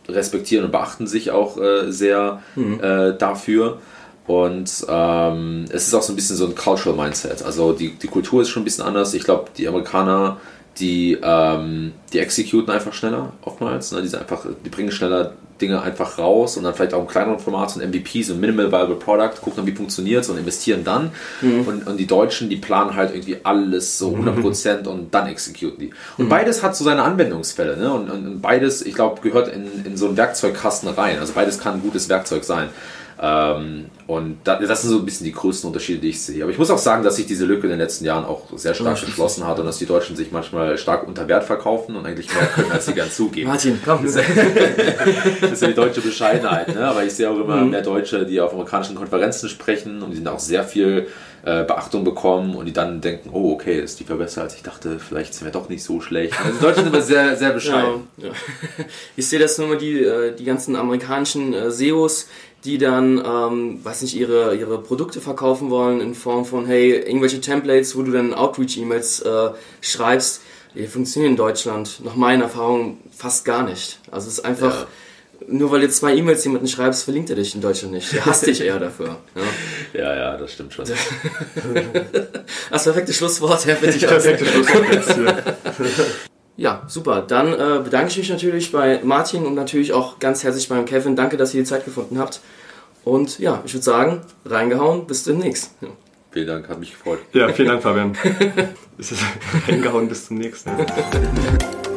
respektieren und beachten sich auch äh, sehr mhm. äh, dafür. Und ähm, es ist auch so ein bisschen so ein Cultural Mindset. Also die, die Kultur ist schon ein bisschen anders. Ich glaube, die Amerikaner die, ähm, die executen einfach schneller oftmals. Ne? Die, sind einfach, die bringen schneller Dinge einfach raus und dann vielleicht auch im kleineren Format, so ein MVP, so ein Minimal Viable Product, gucken, wie funktioniert und investieren dann. Mhm. Und, und die Deutschen, die planen halt irgendwie alles so 100% mhm. und dann executen die. Und mhm. beides hat so seine Anwendungsfälle. Ne? Und, und, und beides, ich glaube, gehört in, in so einen Werkzeugkasten rein. Also beides kann ein gutes Werkzeug sein. Ähm, und das sind so ein bisschen die größten Unterschiede, die ich sehe. Aber ich muss auch sagen, dass sich diese Lücke in den letzten Jahren auch sehr stark oh, geschlossen hat und dass die Deutschen sich manchmal stark unter Wert verkaufen und eigentlich mehr können, als sie gern zugeben. Martin, komm. Das ist ja die deutsche Bescheidenheit. Ne? Aber ich sehe auch immer mhm. mehr Deutsche, die auf amerikanischen Konferenzen sprechen und die sind auch sehr viel äh, Beachtung bekommen und die dann denken, oh okay, ist die besser als ich dachte, vielleicht sind wir doch nicht so schlecht. Also Deutsche sind immer sehr, sehr bescheiden. Ja, ja. Ich sehe das nur mal die, äh, die ganzen amerikanischen äh, SEOs, die dann, ähm, weiß nicht, ihre, ihre Produkte verkaufen wollen in Form von, hey, irgendwelche Templates, wo du dann Outreach-E-Mails äh, schreibst, die funktionieren in Deutschland, nach meiner Erfahrung, fast gar nicht. Also es ist einfach, ja. nur weil du zwei E-Mails jemanden schreibst, verlinkt er dich in Deutschland nicht. Er hasst dich eher dafür. Ja, ja, ja das stimmt schon. das perfekte Schlusswort, Herr Wittich. Perfekte Schlusswort. Ja, super. Dann äh, bedanke ich mich natürlich bei Martin und natürlich auch ganz herzlich beim Kevin. Danke, dass ihr die Zeit gefunden habt. Und ja, ich würde sagen, reingehauen, bis demnächst. Ja. Vielen Dank, hat mich gefreut. Ja, vielen Dank, Fabian. reingehauen, bis zum nächsten.